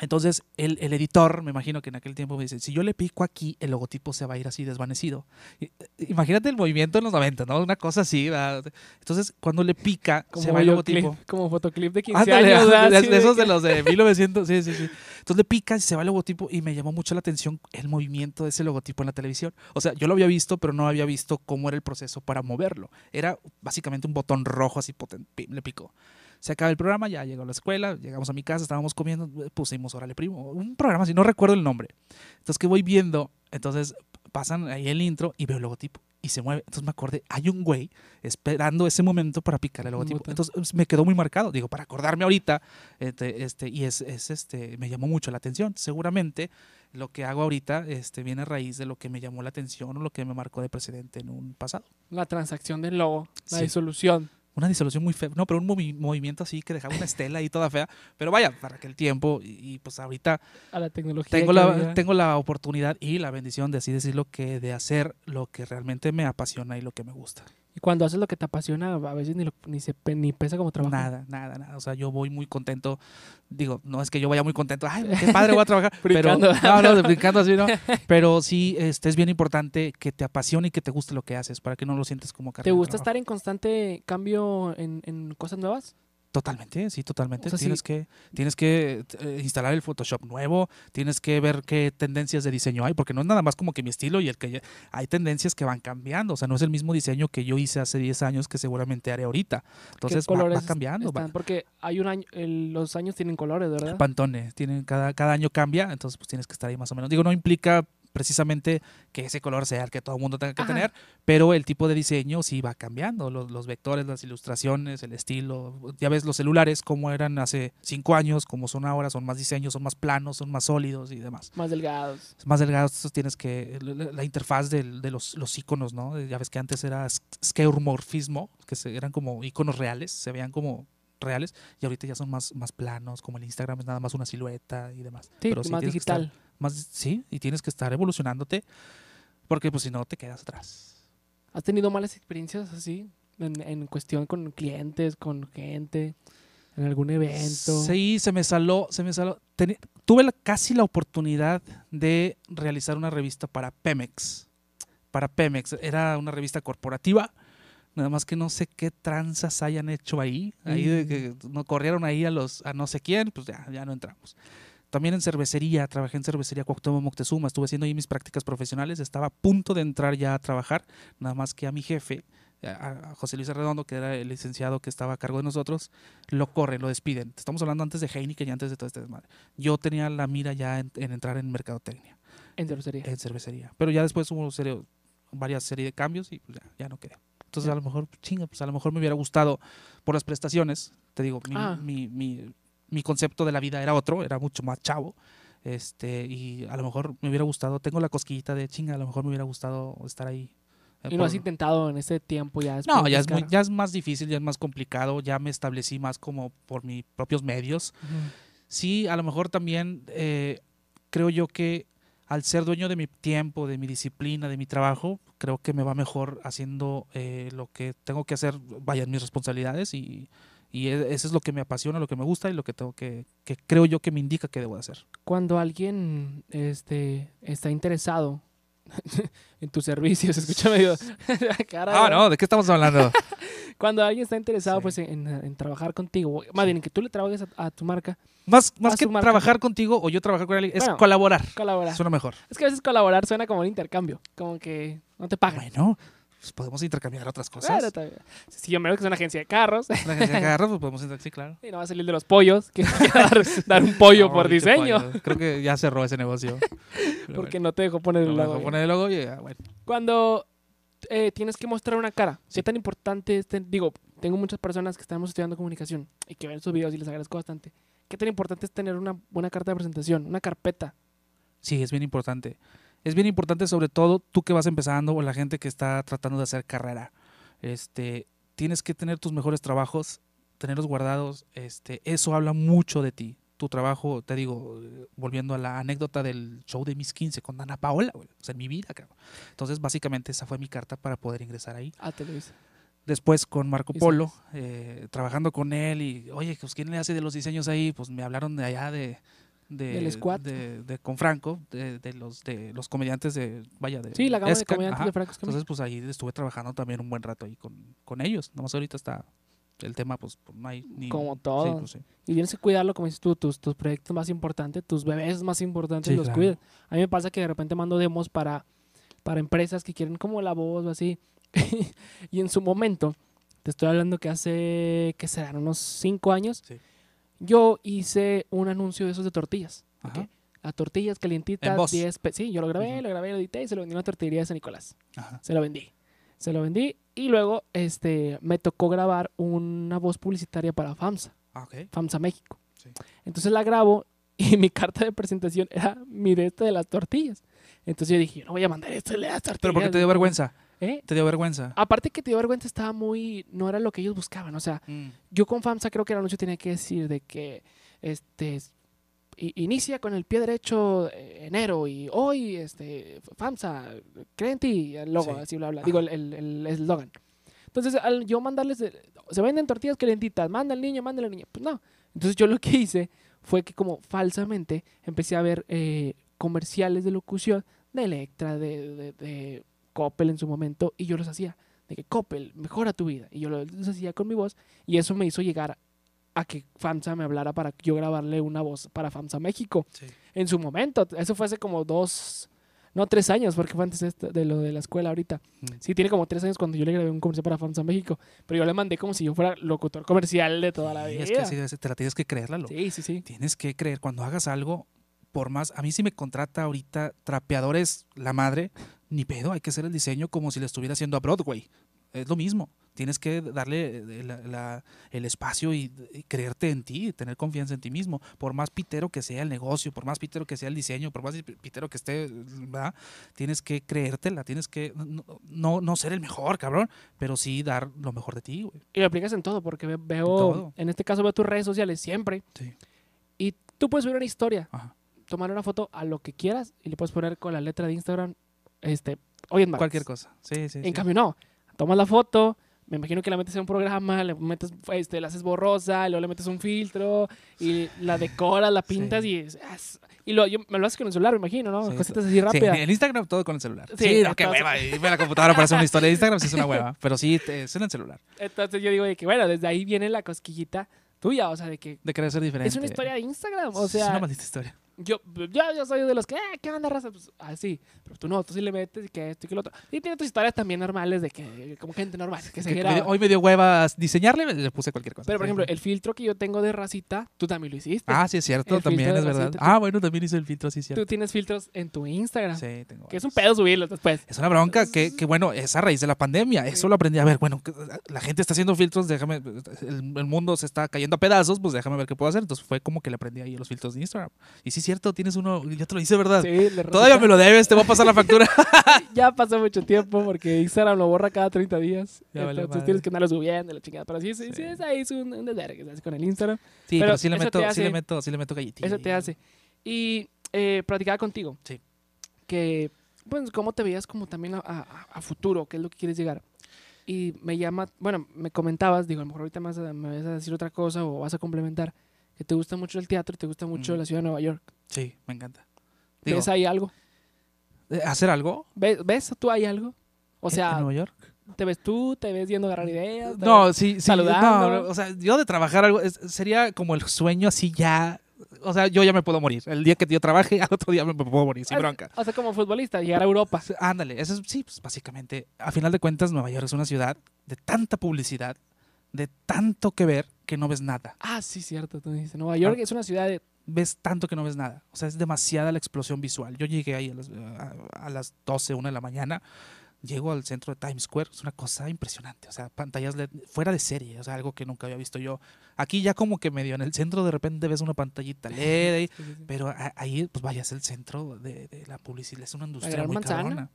Speaker 2: Entonces, el, el editor, me imagino que en aquel tiempo me dice, si yo le pico aquí, el logotipo se va a ir así desvanecido. Eh, Imagínate el movimiento en los 90, ¿no? Una cosa así. ¿verdad? Entonces, cuando le pica,
Speaker 1: Como,
Speaker 2: se va el logotipo.
Speaker 1: como fotoclip de 15
Speaker 2: Ándale,
Speaker 1: años. ¿verdad?
Speaker 2: de,
Speaker 1: Así
Speaker 2: de esos de los de 1900, sí, sí, sí. Entonces le pica y se va el logotipo y me llamó mucho la atención el movimiento de ese logotipo en la televisión. O sea, yo lo había visto, pero no había visto cómo era el proceso para moverlo. Era básicamente un botón rojo así potente, le picó. Se acaba el programa, ya llegó a la escuela, llegamos a mi casa, estábamos comiendo, pusimos Órale Primo, un programa así, no recuerdo el nombre. Entonces que voy viendo, entonces pasan ahí el intro y veo el logotipo y se mueve. Entonces me acordé, hay un güey esperando ese momento para picar el logotipo. Entonces me quedó muy marcado, digo, para acordarme ahorita, este, este, y es, es, este, me llamó mucho la atención. Seguramente lo que hago ahorita este, viene a raíz de lo que me llamó la atención o lo que me marcó de precedente en un pasado.
Speaker 1: La transacción del logo, la
Speaker 2: Sí.
Speaker 1: disolución.
Speaker 2: Una disolución muy fea, no, pero un movi- movimiento así que dejaba una estela ahí toda fea. Pero vaya, para aquel tiempo, y, y, pues ahorita
Speaker 1: A la tecnología.
Speaker 2: tengo la,
Speaker 1: había.
Speaker 2: tengo la oportunidad y la bendición de así decirlo, que de hacer lo que realmente me apasiona y lo que me gusta.
Speaker 1: Y cuando haces lo que te apasiona, a veces ni, lo- ni, se, ni pesa como trabajo.
Speaker 2: Nada, nada, nada. O sea, yo voy muy contento. Digo, no es que yo vaya muy contento. Ay, qué padre voy a trabajar. *laughs* pero, no, no, brincando así, ¿no? *laughs* Pero sí, este, es bien importante que te apasione y que te guste lo que haces para que no lo sientes como carga
Speaker 1: ¿Te gusta estar en constante cambio en, en cosas nuevas?
Speaker 2: Totalmente, sí, totalmente.
Speaker 1: O sea,
Speaker 2: tienes,
Speaker 1: sí.
Speaker 2: que, tienes que eh, instalar el Photoshop nuevo, tienes que ver qué tendencias de diseño hay, porque no es nada más como que mi estilo y el que ya- hay tendencias que van cambiando. O sea, no es el mismo diseño que yo hice hace 10 años que seguramente haré ahorita. Entonces
Speaker 1: ¿Qué
Speaker 2: va, cambiando. va-?
Speaker 1: Porque hay un año, el- los años tienen colores, ¿verdad?
Speaker 2: Pantone, tienen, cada, cada año cambia, entonces pues tienes que estar ahí más o menos. Digo, no implica precisamente que ese color sea el que todo el mundo tenga que
Speaker 1: Ajá.
Speaker 2: tener, pero el tipo de diseño sí va cambiando, los, los vectores, las ilustraciones, el estilo. Ya ves los celulares como eran hace cinco años, como son ahora, son más diseños, son más planos, son más sólidos y demás.
Speaker 1: Más delgados.
Speaker 2: Más delgados, entonces tienes que, la, interfaz de los, los iconos, ¿no? Ya ves que antes era s- skeuomorfismo, que se- eran como iconos reales, se veían como reales, y ahorita ya son más, más planos, como el Instagram es nada más una silueta y demás.
Speaker 1: Sí,
Speaker 2: Pero sí
Speaker 1: más digital.
Speaker 2: Más, sí, y tienes que estar evolucionándote, porque pues si no te quedas atrás.
Speaker 1: ¿Has tenido malas experiencias así? En, en cuestión con clientes, con gente, en algún evento.
Speaker 2: Sí, se me saló, se me saló. Tuve la- casi la oportunidad de realizar una revista para Pemex. Para Pemex. Era una revista corporativa. Nada más que no sé qué tranzas hayan hecho ahí. Ahí de que no corrieron ahí a los a no sé quién, pues ya, ya no entramos. También en cervecería, trabajé en cervecería Cuauhtémoc Moctezuma, estuve haciendo ahí mis prácticas profesionales, estaba a punto de entrar ya a trabajar, nada más que a mi jefe, a José Luis Arredondo, que era el licenciado que estaba a cargo de nosotros, lo corren, lo despiden. Estamos hablando antes de Heineken y antes de todo este desmadre. Yo tenía la mira ya en, en entrar en mercadotecnia,
Speaker 1: En cervecería.
Speaker 2: en cervecería. Pero ya después hubo serio, varias series de cambios y pues ya, ya no quedé. Entonces a lo mejor, chinga, pues a lo mejor me hubiera gustado por las prestaciones. Te digo, mi,
Speaker 1: Ah.
Speaker 2: mi, mi, mi concepto de la vida era otro, era mucho más chavo. Este, y a lo mejor me hubiera gustado, tengo la cosquillita de chinga, a lo mejor me hubiera gustado estar ahí. eh,
Speaker 1: y no
Speaker 2: por-
Speaker 1: has intentado en ese tiempo ya.
Speaker 2: no,
Speaker 1: después
Speaker 2: ya es, muy- ya es más difícil, ya es más complicado, ya me establecí más como por mis propios medios. Sí, a lo mejor también eh, creo yo que al ser dueño de mi tiempo, de mi disciplina, de mi trabajo, creo que me va mejor haciendo eh, lo que tengo que hacer, vayan mis responsabilidades y, y e- eso es lo que me apasiona, lo que me gusta y lo que tengo que, que creo yo que me indica que debo de hacer.
Speaker 1: Cuando alguien este, está interesado *laughs* en tus servicios, *laughs* escúchame, digo, *laughs* cara,
Speaker 2: Ah, no, ¿de qué estamos hablando?
Speaker 1: Cuando alguien está interesado
Speaker 2: Sí.
Speaker 1: pues en, en trabajar contigo, más bien en que tú le trabajes a, a tu marca,
Speaker 2: más más que
Speaker 1: marca.
Speaker 2: trabajar contigo o yo trabajar con alguien, es
Speaker 1: Bueno.
Speaker 2: colaborar.
Speaker 1: colaborar.
Speaker 2: Suena mejor.
Speaker 1: Es que a veces colaborar suena como un intercambio, como que no te pagan.
Speaker 2: Bueno, pues podemos intercambiar otras cosas.
Speaker 1: Está bien. si yo me veo que es una agencia de carros
Speaker 2: La agencia de *laughs* carros, pues podemos intercambiar, sí, claro.
Speaker 1: y no va a salir de los pollos, que *laughs* dar, dar un pollo
Speaker 2: No,
Speaker 1: por diseño,
Speaker 2: pollo. Creo que ya cerró ese negocio. *laughs* Pero
Speaker 1: porque no te dejó poner el
Speaker 2: no
Speaker 1: logo.
Speaker 2: dejó poner el logo y ya, bueno.
Speaker 1: Cuando eh, tienes que mostrar una cara,
Speaker 2: Sí.
Speaker 1: ¿qué tan importante es? ten- digo, tengo muchas personas que estamos estudiando comunicación y que ven estos videos y les agradezco bastante. ¿Qué tan importante es tener una buena carta de presentación, una carpeta?
Speaker 2: Sí, es bien importante. Es bien importante sobre todo tú que vas empezando o la gente que está tratando de hacer carrera. Este, tienes que tener tus mejores trabajos, tenerlos guardados. Este, eso habla mucho de ti. Tu trabajo, te digo, volviendo a la anécdota del show de mis 15 con Ana Paola, güey, o sea, en mi vida, cabrón. Entonces, básicamente esa fue mi carta para poder ingresar ahí.
Speaker 1: Ah, te lo hice.
Speaker 2: Después con Marco Polo, eh, trabajando con él y, oye, pues ¿quién le hace de los diseños ahí? Pues me hablaron de allá de... de
Speaker 1: Del squad.
Speaker 2: De, de- con Franco, de, de los de los comediantes de, vaya, de
Speaker 1: Sí, la gama de comediantes
Speaker 2: ajá.
Speaker 1: de Franco.
Speaker 2: Entonces, pues ahí estuve trabajando también un buen rato ahí con, con ellos. Nomás ahorita está el tema, pues, pues, no hay ni...
Speaker 1: Como
Speaker 2: sí,
Speaker 1: todo.
Speaker 2: pues, sí.
Speaker 1: Y tienes que cuidarlo, como dices tú, tus, tus proyectos más importantes, tus bebés más importantes,
Speaker 2: Sí,
Speaker 1: los
Speaker 2: claro.
Speaker 1: cuidas. A mí me pasa que de repente mando demos para, para empresas que quieren como la voz o así. *laughs* y en su momento, te estoy hablando que hace, ¿qué serán? Unos cinco años,
Speaker 2: Sí.
Speaker 1: Yo hice un anuncio de esos de tortillas. ¿ok?
Speaker 2: Ajá.
Speaker 1: Las tortillas
Speaker 2: En
Speaker 1: calientitas,
Speaker 2: voz.
Speaker 1: 10 pe- Sí, yo lo grabé, lo grabé, lo edité y se lo vendí a una tortillería de San Nicolás.
Speaker 2: Ajá.
Speaker 1: Se lo vendí. Se lo vendí y luego este, me tocó grabar una voz publicitaria para FAMSA.
Speaker 2: Ah, ok.
Speaker 1: FAMSA México.
Speaker 2: Sí.
Speaker 1: Entonces la grabo y *laughs* mi carta de presentación era mi de este de las tortillas. Entonces yo dije, yo no voy a mandar esto de las tortillas.
Speaker 2: Pero porque te dio vergüenza.
Speaker 1: ¿Eh?
Speaker 2: Te dio vergüenza.
Speaker 1: Aparte que te dio vergüenza, estaba muy... No era lo que ellos buscaban. O sea,
Speaker 2: Mm.
Speaker 1: yo con FAMSA creo que el anuncio tenía que decir de que este inicia con el pie derecho eh, enero y hoy este FAMSA cree en ti el logo
Speaker 2: Sí.
Speaker 1: así bla bla
Speaker 2: Ajá.
Speaker 1: digo el el- el eslogan entonces al yo mandarles se venden tortillas calentitas manda al niño manda a la niña pues no entonces yo lo que hice fue que como falsamente empecé a ver eh, comerciales de locución de Electra de, de, de Coppel en su momento y yo los hacía de que Coppel mejora tu vida y yo lo- los hacía con mi voz y eso me hizo llegar a que FAMSA me hablara para yo grabarle una voz para FAMSA México
Speaker 2: Sí.
Speaker 1: en su momento. Eso fue hace como dos, no tres años, porque fue antes de, lo de la escuela ahorita.
Speaker 2: Mm.
Speaker 1: Sí, tiene como tres años cuando yo le grabé un comercial para FAMSA México, pero yo le mandé como si yo fuera locutor comercial de toda la
Speaker 2: Sí,
Speaker 1: vida.
Speaker 2: es que así te la tienes que creerla, loco.
Speaker 1: sí, sí, sí.
Speaker 2: Tienes que creer cuando hagas algo, por más, a mí si me contrata ahorita trapeadores la madre, ni pedo, hay que hacer el diseño como si le estuviera haciendo a Broadway. Es lo mismo. Tienes que darle eh, la- la- el espacio y, y creerte en ti, tener confianza en ti mismo. Por más pitero que sea el negocio, por más pitero que sea el diseño, por más pitero que esté, ¿verdad? Tienes que creértela, tienes que no, no, no ser el mejor, cabrón, pero sí dar lo mejor de ti, güey.
Speaker 1: Y lo aplicas en todo, porque ve- veo,
Speaker 2: todo.
Speaker 1: en este caso veo tus redes sociales siempre,
Speaker 2: Sí.
Speaker 1: y tú puedes subir una historia,
Speaker 2: Ajá.
Speaker 1: Tomar una foto a lo que quieras, y le puedes poner con la letra de Instagram, este, hoy en martes.
Speaker 2: Cualquier cosa. Sí, sí.
Speaker 1: En
Speaker 2: sí.
Speaker 1: cambio, no. Tomas la foto, me imagino que la metes en un programa, le metes, este, la haces borrosa, y luego le metes un filtro, y la decoras, la pintas
Speaker 2: Sí.
Speaker 1: y es- y lo, yo, me lo haces con el celular, me imagino, ¿no?
Speaker 2: Sí,
Speaker 1: Cositas así
Speaker 2: Sí,
Speaker 1: rápidas.
Speaker 2: en Instagram todo con el celular.
Speaker 1: Sí,
Speaker 2: Sí, no, qué hueva. Irme a la computadora para hacer una historia de Instagram sí es una hueva. *laughs* Pero sí, te- es en el celular.
Speaker 1: Entonces yo digo de que, bueno, desde ahí viene la cosquillita tuya, o sea, de que
Speaker 2: De querer ser diferente.
Speaker 1: es una historia de Instagram, o
Speaker 2: es una
Speaker 1: sea,
Speaker 2: maldita historia.
Speaker 1: Yo, yo, yo soy de los que, "Ah, ¿qué onda, raza? Pues así, pero tú no, tú sí le metes y que esto y que lo otro. Y tiene tus historias también normales de que, como gente normal, que
Speaker 2: Que hoy me dio huevas diseñarle, me- le puse cualquier cosa.
Speaker 1: Pero, por ejemplo, el filtro que yo tengo de racita, tú también lo hiciste.
Speaker 2: Ah, sí, es cierto,
Speaker 1: el
Speaker 2: también es verdad.
Speaker 1: racita,
Speaker 2: Ah, bueno, también hice el filtro, sí, es
Speaker 1: Tú
Speaker 2: cierto.
Speaker 1: tienes filtros en tu Instagram.
Speaker 2: Sí, tengo.
Speaker 1: Que es un pedo subirlos después.
Speaker 2: Es una bronca que, que, bueno, es a raíz de la pandemia. Eso lo aprendí a ver. Bueno, la gente está haciendo filtros, déjame. El, el mundo se está cayendo a pedazos, pues déjame ver qué puedo hacer. Entonces fue como que le aprendí ahí los filtros de Instagram. Y sí, cierto, tienes uno, yo te lo hice, ¿verdad?
Speaker 1: Sí, de
Speaker 2: Todavía me lo debes, te voy a pasar la factura. *laughs* *laughs*
Speaker 1: Ya pasó mucho tiempo porque Instagram lo borra cada 30 días.
Speaker 2: Ya
Speaker 1: Entonces
Speaker 2: madre.
Speaker 1: tienes que andarlo subiendo, la chingada. Pero sí, sí, sí, es ahí es un, un desvergue que se hace con el Instagram.
Speaker 2: Sí,
Speaker 1: Pero
Speaker 2: pero, sí le meto,
Speaker 1: te
Speaker 2: sí le
Speaker 1: hace-
Speaker 2: meto, sí le meto galletilla.
Speaker 1: Eso te hace. Y eh, platicaba contigo.
Speaker 2: Sí.
Speaker 1: Que, pues, cómo te veías como también a, a- a futuro, qué es lo que quieres llegar. Y me llama, bueno, me comentabas, digo, a lo mejor ahorita me vas, a, me vas a decir otra cosa o vas a complementar, que te gusta mucho el teatro y te gusta mucho
Speaker 2: Mm.
Speaker 1: la ciudad de Nueva York.
Speaker 2: Sí, me encanta. Digo,
Speaker 1: ¿Ves ahí algo?
Speaker 2: ¿Hacer algo?
Speaker 1: ¿Ves, ves tú ahí algo? O sea,
Speaker 2: ¿En Nueva York?
Speaker 1: ¿te ves tú? ¿Te ves yendo a agarrar ideas? ¿Te
Speaker 2: No, sí, sí.
Speaker 1: saludando.
Speaker 2: no, o sea, yo de trabajar algo es- sería como el sueño así ya. O sea, yo ya me puedo morir. El día que yo trabaje, *laughs* al otro día me puedo morir, sin
Speaker 1: Ah,
Speaker 2: bronca.
Speaker 1: O sea, como futbolista, llegar a Europa.
Speaker 2: Ándale, eso es, sí, pues básicamente, a final de cuentas, Nueva York es una ciudad de tanta publicidad, de tanto que ver, que no ves nada.
Speaker 1: Ah, sí, cierto. Tú dices, Nueva York
Speaker 2: Ah.
Speaker 1: es una ciudad de...
Speaker 2: Ves tanto que no ves nada. O sea, es demasiada la explosión visual. Yo llegué ahí a las, a, a las 12, 1 de la mañana. Llego al centro de Times Square, es una cosa impresionante, o sea, pantallas LED fuera de serie, o sea, algo que nunca había visto yo. Aquí ya como que medio en el centro de repente ves una pantallita LED, ahí,
Speaker 1: Sí, sí, sí.
Speaker 2: pero a- ahí, pues vaya, es el centro de, de la publicidad, es una industria muy
Speaker 1: Manzana.
Speaker 2: cabrona.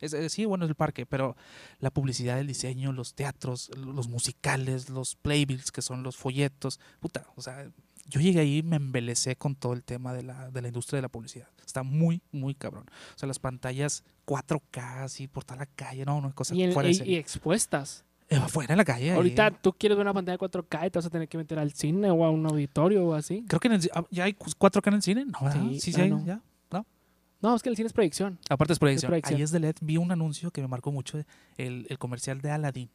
Speaker 2: Es, eh, sí, bueno, es el parque, pero la publicidad, el diseño, los teatros, los musicales, los playbills, que son los folletos, puta, o sea, yo llegué ahí y me embelecé con todo el tema de la, de la industria de la publicidad. Está muy, muy cabrón. O sea, las pantallas 4K, así por toda la calle, no, no, cosas
Speaker 1: Y, en-
Speaker 2: fuera
Speaker 1: y- expuestas.
Speaker 2: Eh, afuera en la calle. ahí.
Speaker 1: Ahorita tú quieres ver una pantalla 4K y te vas a tener que meter al cine o a un auditorio o así.
Speaker 2: Creo que en el ah, ya hay 4K en el cine, ¿no?
Speaker 1: Sí,
Speaker 2: Sí, sí,
Speaker 1: ah,
Speaker 2: hay,
Speaker 1: no.
Speaker 2: ya.
Speaker 1: No, es que el cine es proyección.
Speaker 2: Aparte es proyección.
Speaker 1: proyección.
Speaker 2: Ahí es de LED. Vi un anuncio que me marcó mucho, el, el comercial de Aladdin.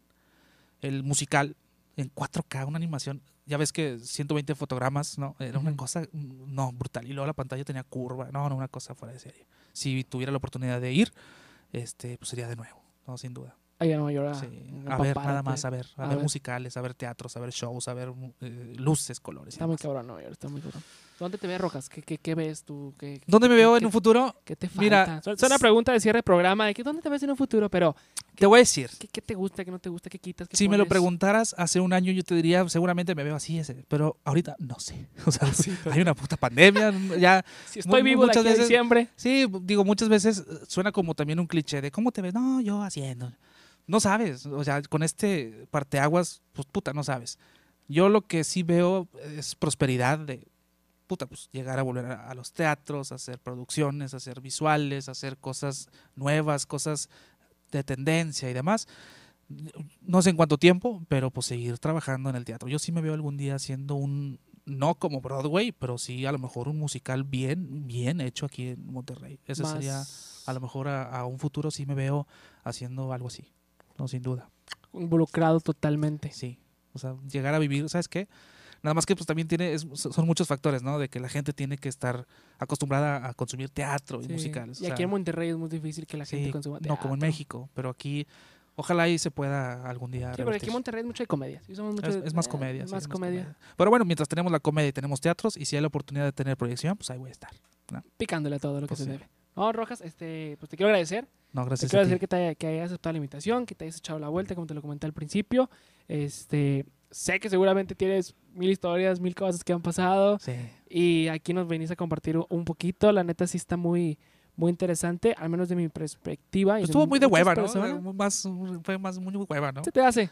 Speaker 2: El musical en 4K, una animación. Ya ves que 120 fotogramas, ¿no? Era una cosa, mm, no, brutal. Y luego la pantalla tenía curva. No, no, una cosa fuera de serie. Si tuviera la oportunidad de ir, este, pues sería de nuevo, ¿no? Sin duda.
Speaker 1: Ahí en Nueva York.
Speaker 2: Sí.
Speaker 1: a
Speaker 2: A ver, nada más, a ver. A,
Speaker 1: A
Speaker 2: ver,
Speaker 1: ver.
Speaker 2: musicales, a ver teatros, a ver shows, a ver eh, luces, colores.
Speaker 1: Está muy cabrón Nueva York, está muy cabrón. ¿Dónde te ves, Rojas? ¿Qué, qué, qué ves tú? ¿Qué,
Speaker 2: ¿Dónde me veo
Speaker 1: qué-
Speaker 2: en un futuro?
Speaker 1: ¿Qué te falta?
Speaker 2: Mira,
Speaker 1: Suena una pregunta de cierre de programa de que ¿dónde te ves en un futuro? Pero
Speaker 2: Te voy a decir.
Speaker 1: ¿qué, qué te gusta, qué no te gusta, qué quitas, qué
Speaker 2: Si me lo
Speaker 1: pones?
Speaker 2: preguntaras hace un año, yo te diría, seguramente me veo así ese, pero ahorita no sé. *laughs* O sea,
Speaker 1: Sí,
Speaker 2: hay una puta pandemia, *laughs* ya.
Speaker 1: Si estoy
Speaker 2: mu-
Speaker 1: vivo de
Speaker 2: muchas
Speaker 1: aquí a
Speaker 2: veces-
Speaker 1: diciembre.
Speaker 2: Sí, digo, muchas veces eh, suena como también un cliché de ¿cómo te ves? No, yo haciendo. No sabes, o sea, con este parteaguas, pues puta, no sabes. Yo lo que sí veo es prosperidad de, puta, pues llegar a volver a, a los teatros, hacer producciones, hacer visuales, hacer cosas nuevas, cosas de tendencia y demás. No sé en cuánto tiempo, pero pues seguir trabajando en el teatro. Yo sí me veo algún día haciendo un, no como Broadway, pero sí a lo mejor un musical bien, bien hecho aquí en Monterrey. Ese
Speaker 1: más
Speaker 2: sería, a lo mejor a, a un futuro sí me veo haciendo algo así, no sin duda.
Speaker 1: involucrado totalmente.
Speaker 2: Sí, o sea, llegar a vivir, ¿sabes qué? Nada más que pues también tiene, es- son muchos factores, ¿no? De que la gente tiene que estar acostumbrada a consumir teatro y
Speaker 1: Sí.
Speaker 2: musicales.
Speaker 1: Y
Speaker 2: o
Speaker 1: aquí
Speaker 2: sea,
Speaker 1: en Monterrey es muy difícil que la gente
Speaker 2: sí,
Speaker 1: consuma
Speaker 2: no como en
Speaker 1: teatro.
Speaker 2: México, pero aquí ojalá ahí se pueda algún día
Speaker 1: Sí,
Speaker 2: revertir.
Speaker 1: aquí en Monterrey es mucho de comedia. Sí, somos mucho
Speaker 2: es,
Speaker 1: de-
Speaker 2: es más comedia. sí,
Speaker 1: más
Speaker 2: es
Speaker 1: comedia.
Speaker 2: Pero bueno, mientras tenemos la comedia y tenemos teatros, y si hay la oportunidad de tener proyección, pues ahí voy a estar.
Speaker 1: Picándole a todo lo que
Speaker 2: Pues
Speaker 1: se debe. No, Rojas, este, pues te quiero agradecer.
Speaker 2: No,
Speaker 1: Te
Speaker 2: gracias
Speaker 1: quiero
Speaker 2: a ti.
Speaker 1: decir que, te haya- que hayas aceptado la invitación, que te hayas echado la vuelta, como te lo comenté al principio. Este, sé que seguramente tienes mil historias, mil cosas que han pasado.
Speaker 2: Sí.
Speaker 1: Y aquí nos venís a compartir un poquito. La neta sí está muy, muy interesante, al menos de mi perspectiva. y
Speaker 2: Pues estuvo muy de hueva, ¿no? Más, fue más muy hueva, ¿no?
Speaker 1: ¿Se te hace?
Speaker 2: Eh,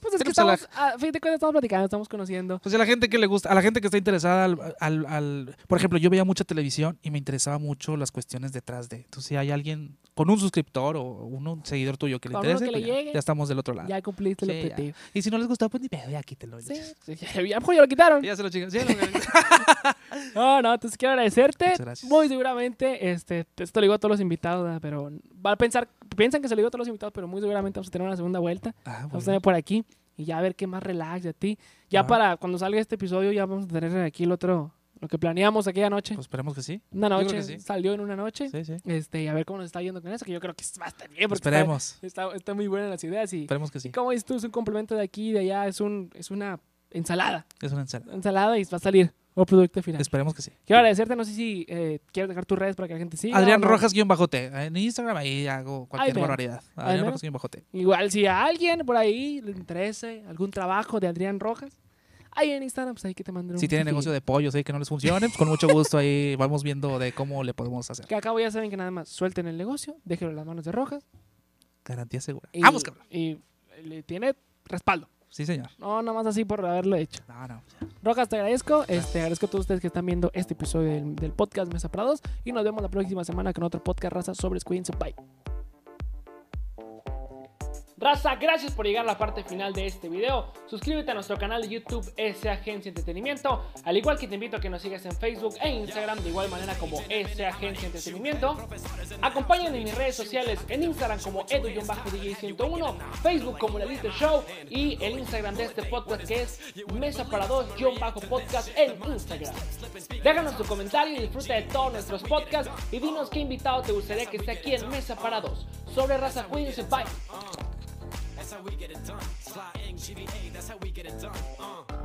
Speaker 1: Pues es que
Speaker 2: pues, a la-
Speaker 1: estamos, a fin de cuentas estamos platicando, estamos conociendo.
Speaker 2: Pues a la gente que le gusta, a la gente que está interesada al, al- al- por ejemplo, yo veía mucha televisión y me interesaba mucho las cuestiones detrás de. Entonces, si hay alguien con un suscriptor o un, un seguidor tuyo que le
Speaker 1: uno
Speaker 2: interese,
Speaker 1: que le
Speaker 2: pues ya, estamos del otro lado.
Speaker 1: Ya cumpliste el
Speaker 2: ya.
Speaker 1: objetivo.
Speaker 2: Y si no les gustó, pues ni pedo, ya quítelo.
Speaker 1: Sí, sí, ya, a lo mejor ya lo quitaron.
Speaker 2: Ya se lo chingan. Sí, *laughs*
Speaker 1: No, no, entonces quiero agradecerte.
Speaker 2: Muchas gracias.
Speaker 1: Muy seguramente, este, esto lo digo a todos los invitados, ¿verdad? pero va a pensar, piensan que se lo digo a todos los invitados, pero muy seguramente vamos a tener una segunda vuelta.
Speaker 2: Ah,
Speaker 1: Vamos a tener por aquí y ya a ver qué más relax de ti. Ya
Speaker 2: Va.
Speaker 1: para cuando salga este episodio, ya vamos a tener aquí el otro, lo que planeamos aquella noche.
Speaker 2: Pues esperemos que sí.
Speaker 1: una noche,
Speaker 2: sí.
Speaker 1: salió en una noche.
Speaker 2: Sí, sí.
Speaker 1: Este, y a ver cómo nos está yendo con eso, que yo creo que va a estar bien, porque
Speaker 2: Esperemos.
Speaker 1: Está, está muy buena las ideas. Y,
Speaker 2: Esperemos que
Speaker 1: y
Speaker 2: sí.
Speaker 1: como dices tú, es un complemento de aquí y de allá, es, un, es una ensalada.
Speaker 2: Es una ensalada.
Speaker 1: Ensalada y va a salir un producto final.
Speaker 2: Esperemos que sí.
Speaker 1: Quiero agradecerte, no sé si eh, quieres dejar tus redes para que la gente siga.
Speaker 2: Adrián
Speaker 1: o no.
Speaker 2: Rojas-T. En Instagram ahí hago cualquier barbaridad. Adrián. Rojas-T.
Speaker 1: Igual si a alguien por ahí le interese algún trabajo de Adrián Rojas, ahí en Instagram, pues ahí que te manden un
Speaker 2: Si tiene
Speaker 1: mensaje.
Speaker 2: negocio de pollos ahí que no les funcione, pues con mucho gusto ahí vamos viendo de cómo le podemos hacer.
Speaker 1: Que acabo ya saben que nada más suelten el negocio, déjenlo en las manos de Rojas.
Speaker 2: Garantía segura.
Speaker 1: Y,
Speaker 2: Vamos, cabrón.
Speaker 1: Y le tiene respaldo.
Speaker 2: Sí, señor.
Speaker 1: No, nada más así por haberlo hecho.
Speaker 2: No, no.
Speaker 1: Rojas, te agradezco. Este, agradezco a todos ustedes que están viendo este episodio del, del podcast Mesa para Dos. Y nos vemos la próxima semana con otro podcast raza sobre Cuídense. Bye. Raza, gracias por llegar a la parte final de este video. Suscríbete a nuestro canal de YouTube S Agencia Entretenimiento, al igual que te invito a que nos sigas en Facebook e Instagram de igual manera como S Agencia Entretenimiento. Acompáñame en mis redes sociales en Instagram como edu-dj101, Facebook como La Lista Show y el Instagram de este podcast que es Mesa para Dos-podcast en Instagram. Déjanos tu comentario y disfruta de todos nuestros podcasts y dinos qué invitado te gustaría que esté aquí en Mesa para Dos. Sobre raza, cuídense, bye. That's how we get it done. Slide in GBA, that's how we get it done. Uh.